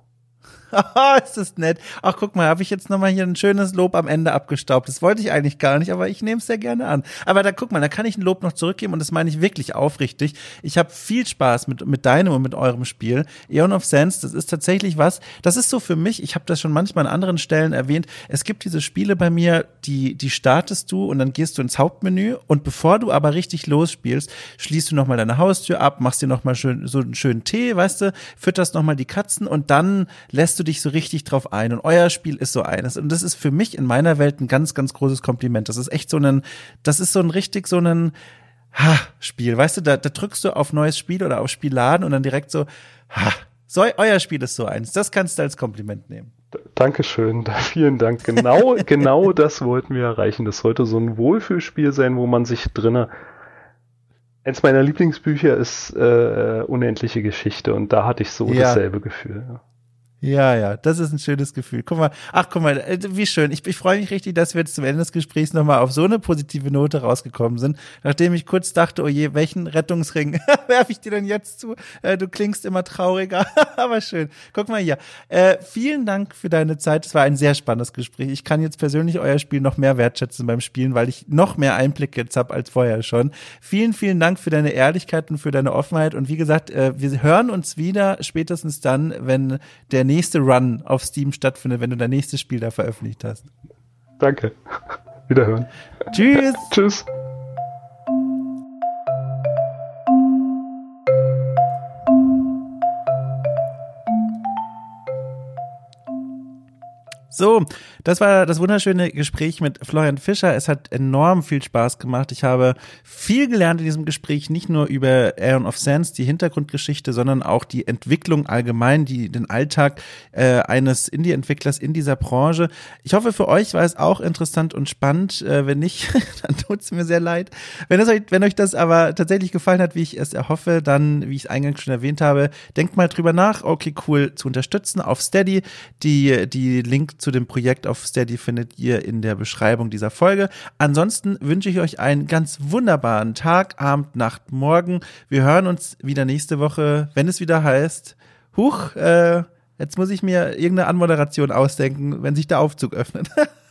ist das nett. Ach, guck mal, habe ich jetzt nochmal hier ein schönes Lob am Ende abgestaubt. Das wollte ich eigentlich gar nicht, aber ich nehme es sehr gerne an. Aber da guck mal, da kann ich ein Lob noch zurückgeben und das meine ich wirklich aufrichtig. Ich habe viel Spaß mit, mit deinem und mit eurem Spiel. Eon of Sense, das ist tatsächlich was, das ist so für mich, ich habe das schon manchmal an anderen Stellen erwähnt, es gibt diese Spiele bei mir, die, die startest du und dann gehst du ins Hauptmenü und bevor du aber richtig losspielst, schließt du nochmal deine Haustür ab, machst dir nochmal schön, so einen schönen Tee, weißt du, fütterst nochmal die Katzen und dann lässt du du dich so richtig drauf ein. Und euer Spiel ist so eines. Und das ist für mich in meiner Welt ein ganz, ganz großes Kompliment. Das ist echt so ein, das ist so ein richtig so ein ha, Spiel. Weißt du, da, da drückst du auf neues Spiel oder auf Spielladen und dann direkt so, ha, so, euer Spiel ist so eins. Das kannst du als Kompliment nehmen. Dankeschön, vielen Dank. Genau, genau das wollten wir erreichen. Das sollte so ein Wohlfühlspiel sein, wo man sich drinnen Eins meiner Lieblingsbücher ist äh, Unendliche Geschichte und da hatte ich so ja. dasselbe Gefühl. Ja. Ja, das ist ein schönes Gefühl. Guck mal, ach, guck mal, äh, wie schön. Ich, ich freue mich richtig, dass wir jetzt zum Ende des Gesprächs nochmal auf so eine positive Note rausgekommen sind, nachdem ich kurz dachte, oh je, welchen Rettungsring werfe ich dir denn jetzt zu? Äh, du klingst immer trauriger, aber schön. Guck mal hier. Äh, vielen Dank für deine Zeit. Es war ein sehr spannendes Gespräch. Ich kann jetzt persönlich euer Spiel noch mehr wertschätzen beim Spielen, weil ich noch mehr Einblick jetzt habe als vorher schon. Vielen, vielen Dank für deine Ehrlichkeit und für deine Offenheit. Und wie gesagt, äh, wir hören uns wieder spätestens dann, wenn der nächste Run auf Steam stattfindet, wenn du dein nächstes Spiel da veröffentlicht hast. Danke. Wiederhören. Tschüss. Tschüss. So, das war das wunderschöne Gespräch mit Florian Fischer. Es hat enorm viel Spaß gemacht. Ich habe viel gelernt in diesem Gespräch, nicht nur über Aeon of Sands, die Hintergrundgeschichte, sondern auch die Entwicklung allgemein, die den Alltag äh, eines Indie-Entwicklers in dieser Branche. Ich hoffe, für euch war es auch interessant und spannend. Äh, wenn nicht, dann tut es mir sehr leid. Wenn, es euch, wenn euch das aber tatsächlich gefallen hat, wie ich es erhoffe, dann, wie ich es eingangs schon erwähnt habe, denkt mal drüber nach, okay, cool zu unterstützen auf Steady. Die, die Link zu dem Projekt auf Steady findet ihr in der Beschreibung dieser Folge. Ansonsten wünsche ich euch einen ganz wunderbaren Tag, Abend, Nacht, Morgen. Wir hören uns wieder nächste Woche, wenn es wieder heißt, huch, äh, jetzt muss ich mir irgendeine Anmoderation ausdenken, wenn sich der Aufzug öffnet.